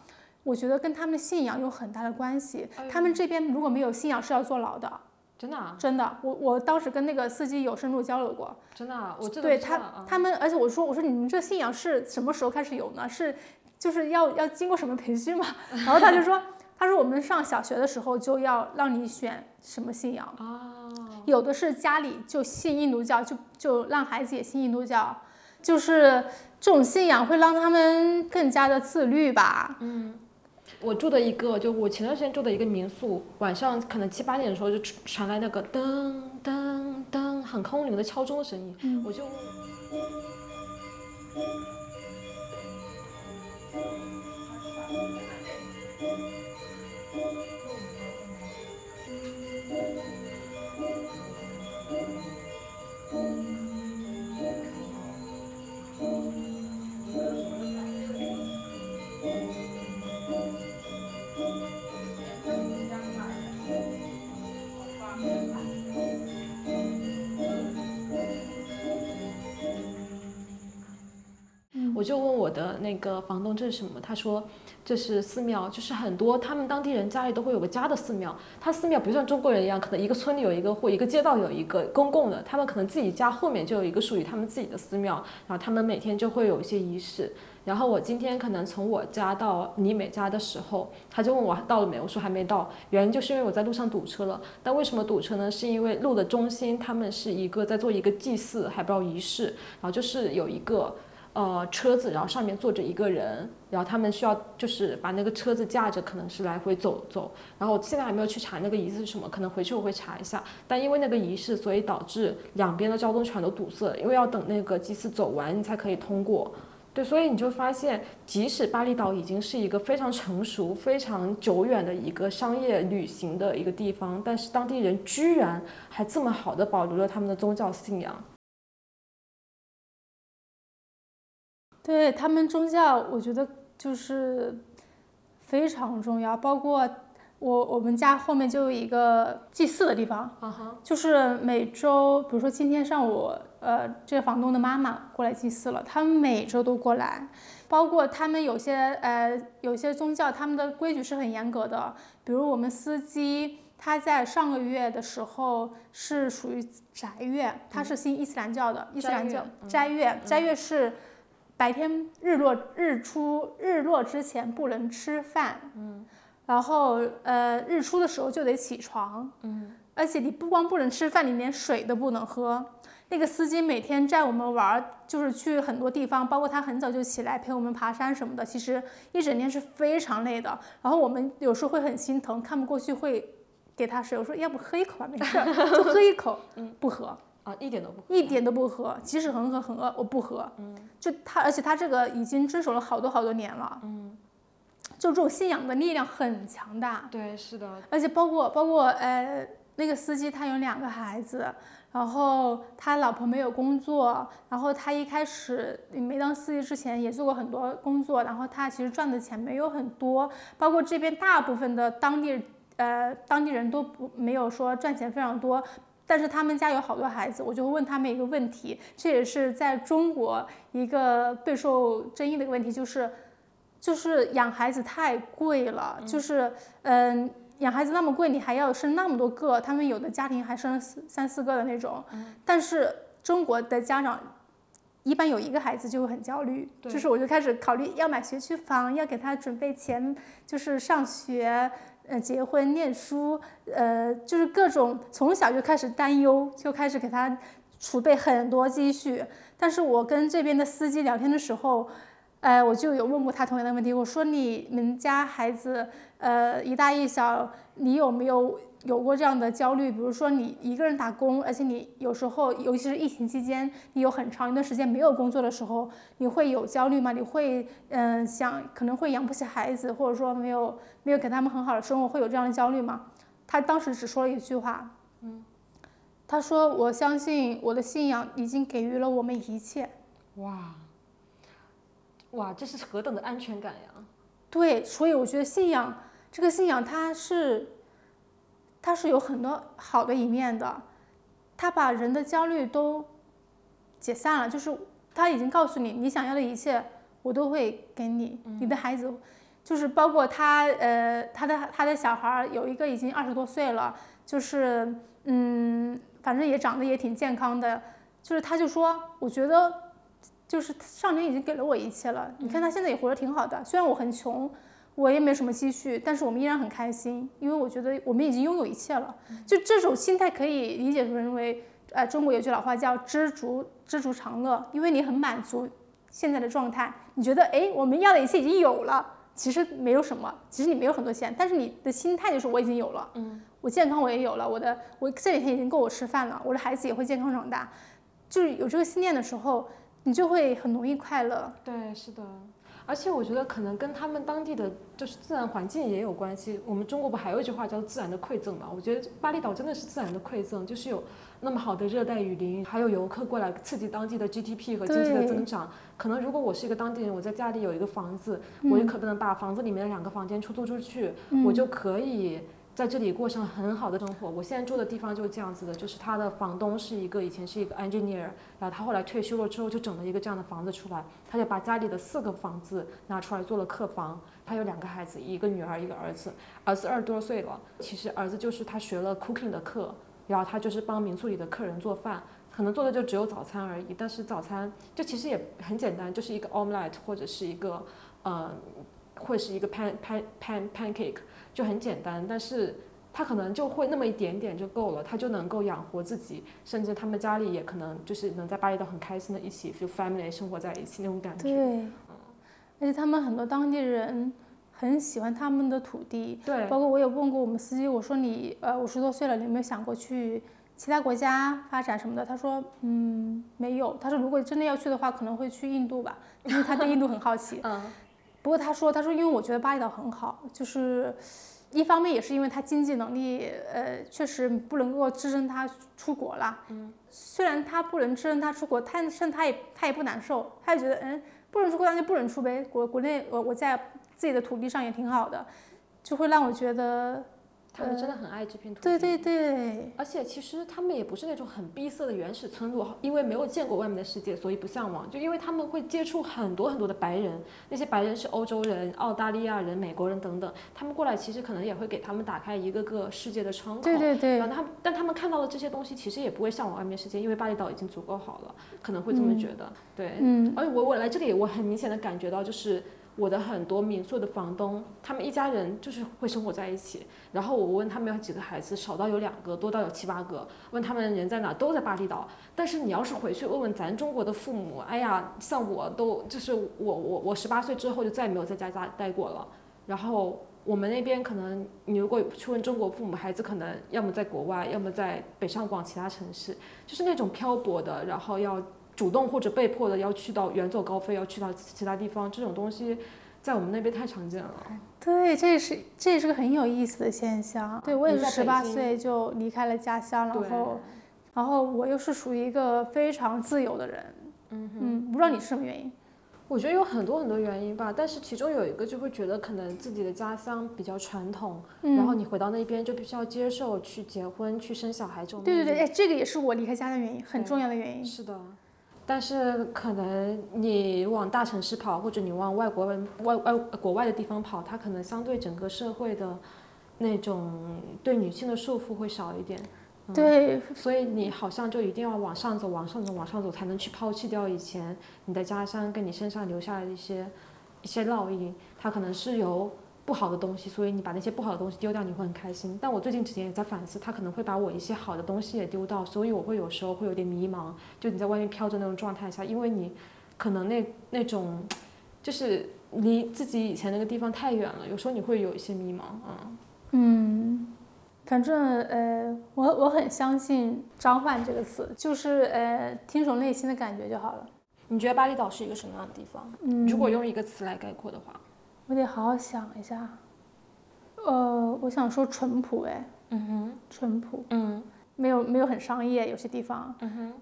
B: 我觉得跟他们的信仰有很大的关系。他们这边如果没有信仰是要坐牢的。
A: 真的？
B: 真的。我我当时跟那个司机有深入交流过。
A: 真的？我
B: 对他他们，而且我说我说你们这信仰是什么时候开始有呢？是就是要要经过什么培训吗？然后他就说。他说我们上小学的时候就要让你选什么信仰啊，有的是家里就信印度教，就就让孩子也信印度教，就是这种信仰会让他们更加的自律吧。
A: 嗯，我住的一个，就我前段时间住的一个民宿，晚上可能七八点的时候就传来那个噔噔噔很空灵的敲钟的声音，我就。我就问我的那个房东这是什么，他说这是寺庙，就是很多他们当地人家里都会有个家的寺庙。他寺庙不像中国人一样，可能一个村里有一个或一个街道有一个公共的，他们可能自己家后面就有一个属于他们自己的寺庙，然后他们每天就会有一些仪式。然后我今天可能从我家到尼美家的时候，他就问我到了没，我说还没到，原因就是因为我在路上堵车了。但为什么堵车呢？是因为路的中心他们是一个在做一个祭祀，还不知道仪式，然后就是有一个。呃，车子，然后上面坐着一个人，然后他们需要就是把那个车子架着，可能是来回走走。然后现在还没有去查那个仪式是什么，可能回去我会查一下。但因为那个仪式，所以导致两边的交通全都堵塞，因为要等那个祭祀走完，你才可以通过。对，所以你就发现，即使巴厘岛已经是一个非常成熟、非常久远的一个商业旅行的一个地方，但是当地人居然还这么好的保留了他们的宗教信仰。
B: 对他们宗教，我觉得就是非常重要。包括我我们家后面就有一个祭祀的地方，就是每周，比如说今天上午，呃，这个房东的妈妈过来祭祀了，他们每周都过来。包括他们有些呃有些宗教，他们的规矩是很严格的。比如我们司机，他在上个月的时候是属于斋月，他是信伊斯兰教的，伊斯兰教斋月，斋月是。白天日落日出日落之前不能吃饭，嗯，然后呃日出的时候就得起床，嗯，而且你不光不能吃饭，你连水都不能喝。那个司机每天载我们玩，就是去很多地方，包括他很早就起来陪我们爬山什么的，其实一整天是非常累的。然后我们有时候会很心疼，看不过去会给他水，我说要不喝一口吧，没事，就喝一口，嗯，不喝。
A: 啊，一点都不，
B: 一点都不喝，即使很渴很饿，我不喝。嗯，就他，而且他这个已经遵守了好多好多年了。嗯，就这种信仰的力量很强大。
A: 对，是的。
B: 而且包括包括呃，那个司机他有两个孩子，然后他老婆没有工作，然后他一开始没当司机之前也做过很多工作，然后他其实赚的钱没有很多，包括这边大部分的当地呃当地人都不没有说赚钱非常多。但是他们家有好多孩子，我就会问他们一个问题，这也是在中国一个备受争议的一个问题，就是，就是养孩子太贵了，就是，嗯，养孩子那么贵，你还要生那么多个，他们有的家庭还生四三四个的那种，但是中国的家长一般有一个孩子就会很焦虑，就是我就开始考虑要买学区房，要给他准备钱，就是上学。呃，结婚、念书，呃，就是各种从小就开始担忧，就开始给他储备很多积蓄。但是我跟这边的司机聊天的时候，呃，我就有问过他同样的问题，我说你们家孩子，呃，一大一小，你有没有？有过这样的焦虑，比如说你一个人打工，而且你有时候，尤其是疫情期间，你有很长一段时间没有工作的时候，你会有焦虑吗？你会嗯想可能会养不起孩子，或者说没有没有给他们很好的生活，会有这样的焦虑吗？他当时只说了一句话，嗯，他说我相信我的信仰已经给予了我们一切。
A: 哇，哇，这是何等的安全感呀！
B: 对，所以我觉得信仰这个信仰它是。它是有很多好的一面的，它把人的焦虑都解散了，就是他已经告诉你，你想要的一切我都会给你。你的孩子，就是包括他，呃，他的他的小孩有一个已经二十多岁了，就是嗯，反正也长得也挺健康的，就是他就说，我觉得就是上天已经给了我一切了，你看他现在也活得挺好的，虽然我很穷。我也没什么积蓄，但是我们依然很开心，因为我觉得我们已经拥有一切了。就这种心态可以理解成为，呃，中国有句老话叫知足知足常乐，因为你很满足现在的状态，你觉得哎，我们要的一切已经有了，其实没有什么，其实你没有很多钱，但是你的心态就是我已经有了，嗯，我健康我也有了，我的我这几天已经够我吃饭了，我的孩子也会健康长大，就是有这个信念的时候。你就会很容易快乐。
A: 对，是的，而且我觉得可能跟他们当地的就是自然环境也有关系。我们中国不还有一句话叫“自然的馈赠”嘛？我觉得巴厘岛真的是自然的馈赠，就是有那么好的热带雨林，还有游客过来刺激当地的 GDP 和经济的增长。可能如果我是一个当地人，我在家里有一个房子，我也可能把房子里面的两个房间出租出去，我就可以。在这里过上很好的生活。我现在住的地方就是这样子的，就是他的房东是一个以前是一个 engineer，然后他后来退休了之后就整了一个这样的房子出来，他就把家里的四个房子拿出来做了客房。他有两个孩子，一个女儿一个儿子，儿子二十多岁了。其实儿子就是他学了 cooking 的课，然后他就是帮民宿里的客人做饭，可能做的就只有早餐而已。但是早餐就其实也很简单，就是一个 omelette 或者是一个呃，会是一个 pan pan pan pancake。就很简单，但是他可能就会那么一点点就够了，他就能够养活自己，甚至他们家里也可能就是能在巴厘岛很开心的一起就 family 生活在一起那种感觉。
B: 对，而且他们很多当地人很喜欢他们的土地。
A: 对，
B: 包括我有问过我们司机，我说你呃五十多岁了，你有没有想过去其他国家发展什么的？他说嗯没有，他说如果真的要去的话，可能会去印度吧，因为他对印度很好奇。
A: 嗯。
B: 不过他说，他说因为我觉得巴厘岛很好，就是一方面也是因为他经济能力，呃，确实不能够支撑他出国啦。嗯。虽然他不能支撑他出国，但是他也他也不难受，他也觉得嗯，不能出国那就不能出呗。国国内我我在自己的土地上也挺好的，就会让我觉得。
A: 他们真的很爱这片土地，
B: 对对对，
A: 而且其实他们也不是那种很闭塞的原始村落，因为没有见过外面的世界，所以不向往。就因为他们会接触很多很多的白人，那些白人是欧洲人、澳大利亚人、美国人等等，他们过来其实可能也会给他们打开一个个世界的窗口。
B: 对对对。
A: 然后他，但他们看到的这些东西，其实也不会向往外面世界，因为巴厘岛已经足够好了，可能会这么觉得。对，
B: 嗯。
A: 而且我我来这里，我很明显的感觉到就是。我的很多民宿的房东，他们一家人就是会生活在一起。然后我问他们有几个孩子，少到有两个，多到有七八个。问他们人在哪，都在巴厘岛。但是你要是回去问问咱中国的父母，哎呀，像我都就是我我我十八岁之后就再也没有在家家待过了。然后我们那边可能你如果去问中国父母，孩子可能要么在国外，要么在北上广其他城市，就是那种漂泊的，然后要。主动或者被迫的要去到远走高飞，要去到其他地方，这种东西在我们那边太常见了。
B: 对，这也是这也是个很有意思的现象。对我也是十八岁就离开了家乡，然后，然后我又是属于一个非常自由的人。
A: 嗯
B: 嗯，不知道你是什么原因？
A: 我觉得有很多很多原因吧，但是其中有一个就会觉得可能自己的家乡比较传统，然后你回到那边就必须要接受去结婚、去生小孩这种。
B: 对对对，哎，这个也是我离开家的原因，很重要的原因。
A: 是的。但是可能你往大城市跑，或者你往外国外外国外的地方跑，它可能相对整个社会的那种对女性的束缚会少一点。
B: 对，
A: 所以你好像就一定要往上走，往上走，往上走，才能去抛弃掉以前你的家乡跟你身上留下来的一些一些烙印。它可能是由。不好的东西，所以你把那些不好的东西丢掉，你会很开心。但我最近几天也在反思，他可能会把我一些好的东西也丢到，所以我会有时候会有点迷茫。就你在外面飘着那种状态下，因为你可能那那种就是离自己以前那个地方太远了，有时候你会有一些迷茫。
B: 啊嗯，反正呃，我我很相信“召唤”这个词，就是呃，听从内心的感觉就好了。
A: 你觉得巴厘岛是一个什么样的地方？
B: 嗯，
A: 如果用一个词来概括的话。
B: 我得好好想一下，呃，我想说淳朴，哎，
A: 嗯哼，
B: 淳朴，
A: 嗯，
B: 没有没有很商业，有些地方，
A: 嗯哼，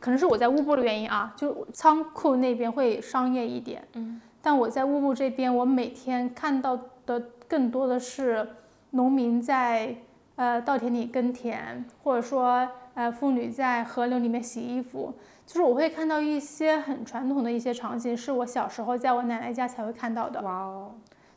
B: 可能是我在乌布的原因啊，就仓库那边会商业一点，
A: 嗯，
B: 但我在乌布这边，我每天看到的更多的是农民在呃稻田里耕田，或者说呃妇女在河流里面洗衣服。就是我会看到一些很传统的一些场景，是我小时候在我奶奶家才会看到的。
A: 哇哦！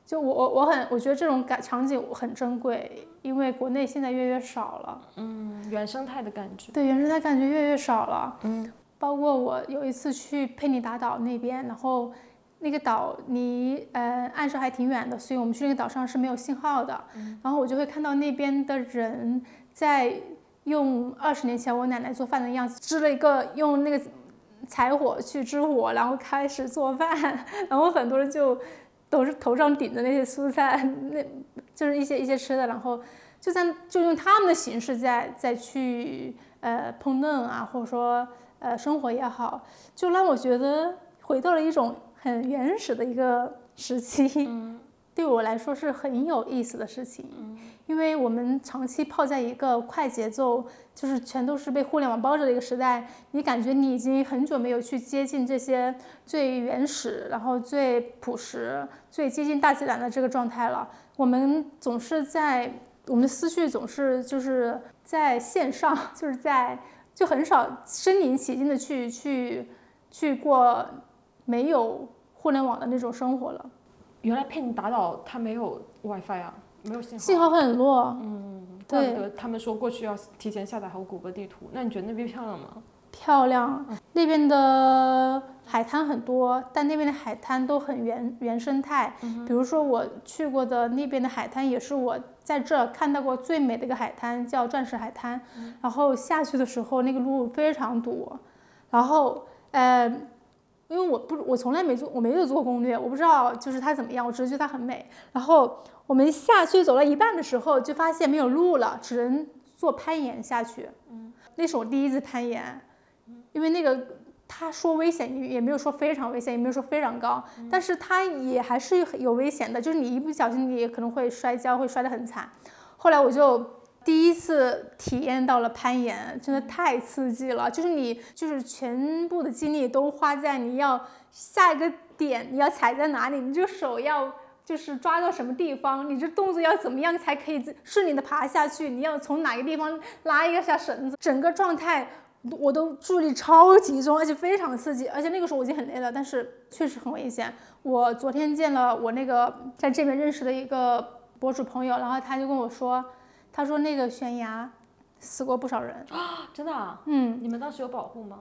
B: 就我我我很我觉得这种感场景很珍贵，因为国内现在越越少了。
A: 嗯，原生态的感觉。
B: 对，原生态感觉越越少了。
A: 嗯。
B: 包括我有一次去佩尼达岛那边，然后那个岛离呃岸上还挺远的，所以我们去那个岛上是没有信号的。然后我就会看到那边的人在用二十年前我奶奶做饭的样子，支了一个用那个柴火去支火，然后开始做饭，然后很多人就都是头上顶着那些蔬菜，那就是一些一些吃的，然后就在就用他们的形式在再去呃烹饪啊，或者说呃生活也好，就让我觉得回到了一种很原始的一个时期，对我来说是很有意思的事情。因为我们长期泡在一个快节奏，就是全都是被互联网包着的一个时代，你感觉你已经很久没有去接近这些最原始，然后最朴实、最接近大自然的这个状态了。我们总是在我们的思绪总是就是在线上，就是在就很少身临其境的去去去过没有互联网的那种生活了。
A: 原来佩尼达岛它没有 WiFi 啊，没有信号。
B: 信号很弱，
A: 嗯，怪
B: 对
A: 他们说过去要提前下载好谷歌地图。那你觉得那边漂亮吗？
B: 漂亮。那边的海滩很多，但那边的海滩都很原原生态。比如说我去过的那边的海滩，也是我在这儿看到过最美的一个海滩，叫钻石海滩。然后下去的时候，那个路非常堵，然后呃。因为我不，我从来没做，我没有做攻略，我不知道就是它怎么样，我只是觉得它很美。然后我们下去走到一半的时候，就发现没有路了，只能做攀岩下去。嗯，那是我第一次攀岩，因为那个他说危险，也没有说非常危险，也没有说非常高，但是它也还是有危险的，就是你一不小心你也可能会摔跤，会摔得很惨。后来我就第一次体验到了攀岩，真的太刺激了，就是你就是全部的精力都花在你要下一个点，你要踩在哪里，你这个手要。就是抓到什么地方，你这动作要怎么样才可以顺利的爬下去？你要从哪个地方拉一下绳子？整个状态我都注意力超集中，而且非常刺激。而且那个时候我已经很累了，但是确实很危险。我昨天见了我那个在这边认识的一个博主朋友，然后他就跟我说，他说那个悬崖死过不少人。
A: 啊，真的啊？
B: 嗯，
A: 你们当时有保护吗？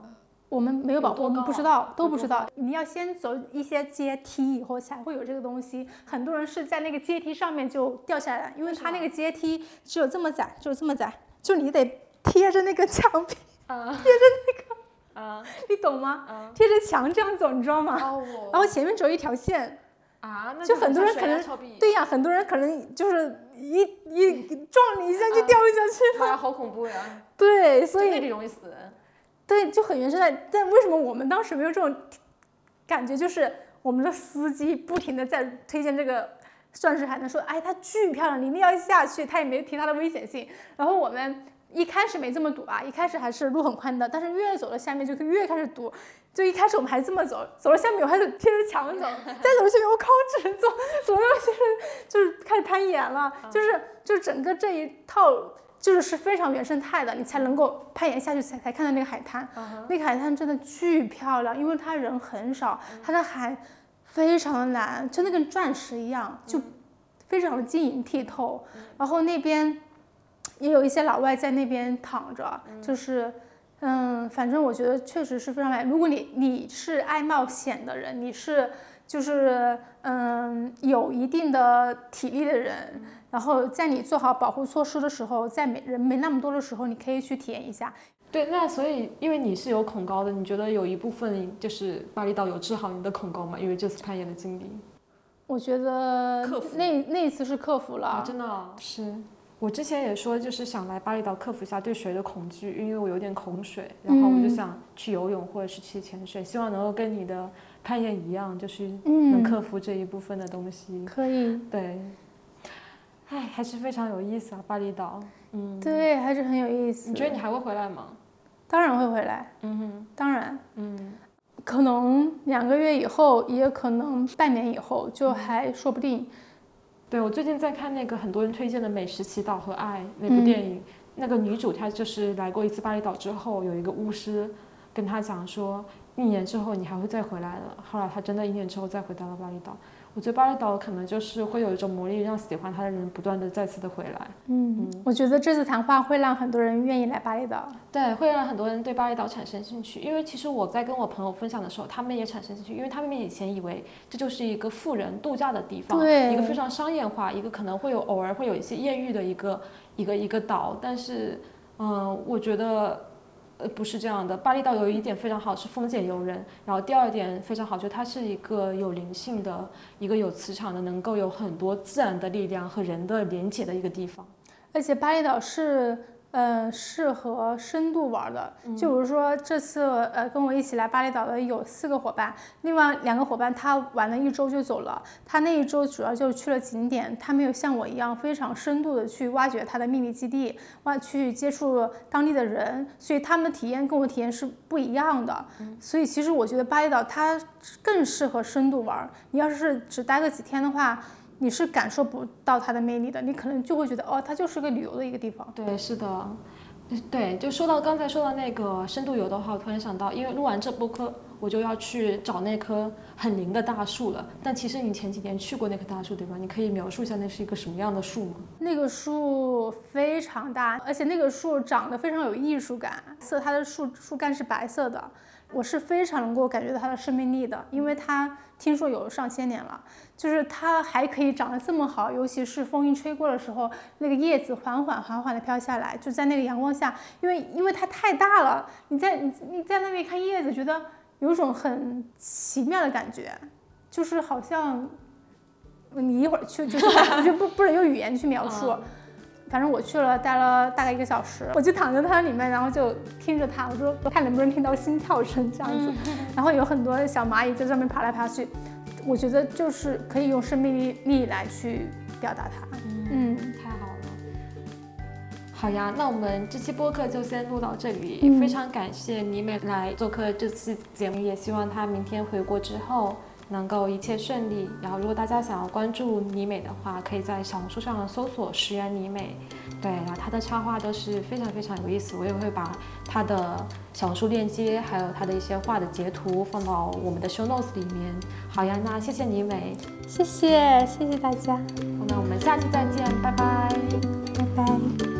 B: 我们没有保护，我们不知道，都不知道。你要先走一些阶梯，以后才会有这个东西。很多人是在那个阶梯上面就掉下来，因为它那个阶梯只有这么窄，只有这么窄，就你得贴着那个墙壁，
A: 啊，
B: 贴着那个，
A: 啊
B: 你懂吗？
A: 啊
B: 贴着墙这样走，你知道吗？
A: 哦，
B: 然后前面只有一条线，
A: 啊，那
B: 就很多人可能对呀，很多人可能就是一一撞你一下就掉下去了。
A: 好恐怖呀！
B: 对，所以
A: 容易死人。
B: 对，就很原生态。但为什么我们当时没有这种感觉？就是我们的司机不停的在推荐这个钻石海滩，说，哎，它巨漂亮，你一定要下去。他也没提它的危险性。然后我们一开始没这么堵啊，一开始还是路很宽的，但是越走到下面就越开始堵。就一开始我们还这么走，走到下面我还得贴着墙走，再走到下面我靠，我只能走，走到就是就是开始攀岩了，就是就是整个这一套。就是是非常原生态的，你才能够攀岩下去才才看到那个海滩。那个海滩真的巨漂亮，因为它人很少，它的海非常的蓝，真的跟钻石一样，就非常的晶莹剔透。然后那边也有一些老外在那边躺着，就是。嗯，反正我觉得确实是非常美。如果你你是爱冒险的人，你是就是嗯有一定的体力的人，然后在你做好保护措施的时候，在没人没那么多的时候，你可以去体验一下。
A: 对，那所以因为你是有恐高的，你觉得有一部分就是巴厘岛有治好你的恐高吗？因为这次攀岩的经历
B: 我觉得
A: 克服
B: 那那一次是克服了，
A: 啊，真的哦是。我之前也说，就是想来巴厘岛克服一下对水的恐惧，因为我有点恐水，然后我就
B: 嗯
A: 想去游泳或者是去潜水，希望能够跟你的攀岩一样，就是能
B: 嗯，
A: 克服这一部分的东西。
B: 可以，
A: 对，唉，还是非常有意思啊，巴厘岛。嗯，
B: 对，还是很有意思。
A: 你觉得你还会回来吗？
B: 当然会回来，
A: 嗯哼，
B: 当然，
A: 嗯，
B: 可能两个月以后，也可能半年以后，就还说不定。
A: 对我最近在看那个很多人推荐的《美食祈祷和爱》那
B: 嗯
A: 部电影，那个女主她就是来过一次巴厘岛之后，有一个巫师跟她讲说，一年之后你还会再回来的。后来她真的一年之后再回到了巴厘岛。我觉得巴厘岛可能就是会有一种魔力，让喜欢它的人不断的再次的回来。
B: 嗯，我觉得这次谈话会让很多人愿意来巴厘岛。
A: 对，会让很多人对巴厘岛产生兴趣，因为其实我在跟我朋友分享的时候，他们也产生兴趣，因为他们以前以为这就是一个富人度假的地方，
B: 对
A: 一个非常商业化，一个可能会有偶尔会有一些艳遇的一个一个一个岛，但是，嗯、我觉得。呃，不是这样的。巴厘岛有一点非常好，是风景游人。然后第二点非常好，就是它是一个有灵性的、一个有磁场的，能够有很多自然的力量和人的连接的一个地方。
B: 而且巴厘岛是呃适合深度玩的，就比如说这次呃跟我一起来巴厘岛的有四个伙伴，另外两个伙伴他玩了一周就走了，他那一周主要就是去了景点，他没有像我一样非常深度的去挖掘他的秘密基地，挖去接触当地的人，所以他们的体验跟我体验是不一样的。所以其实我觉得巴厘岛它更适合深度玩，你要是只待个几天的话。你是感受不到它的魅力的，你可能就会觉得哦，它就是个旅游的一个地方。
A: 对，是的，对，就说到刚才说到那个深度游的话，我突然想到，因为录完这播客，我就要去找那棵很灵的大树了。但其实你前几年去过那棵大树，对吧？你可以描述一下那是一个什么样的树吗？
B: 那个树非常大，而且那个树长得非常有艺术感，色它的树树干是白色的，我是非常能够感觉到它的生命力的，因为它听说有上千年了，就是它还可以长得这么好，尤其是风一吹过的时候，那个叶子缓缓缓缓的飘下来，就在那个阳光下，因为因为它太大了，你在你你在那边看叶子，觉得有一种很奇妙的感觉，就是好像你一会儿去就是我就不不能用语言去描述。反正我去了，待了大概一个小时，我就躺在它里面，然后就听着它，我说看能不能听到心跳声这样子，然后有很多小蚂蚁在上面爬来爬去，我觉得就是可以用生命力力来去表达它。嗯，
A: 太好了。好呀，那我们这期播客就先录到这里。
B: 嗯
A: 非常感谢倪美来做客这期节目，也希望她明天回国之后能够一切顺利。然后，如果大家想要关注尼美的话，可以在小红书上搜索“石原尼美”。对，然后她的插画都是非常非常有意思，我也会把她的小红书链接，还有她的一些画的截图放到我们的 show notes 里面。好呀，那谢谢尼美，
B: 谢谢谢谢大家，
A: 那我们下期再见，拜拜。
B: 拜拜。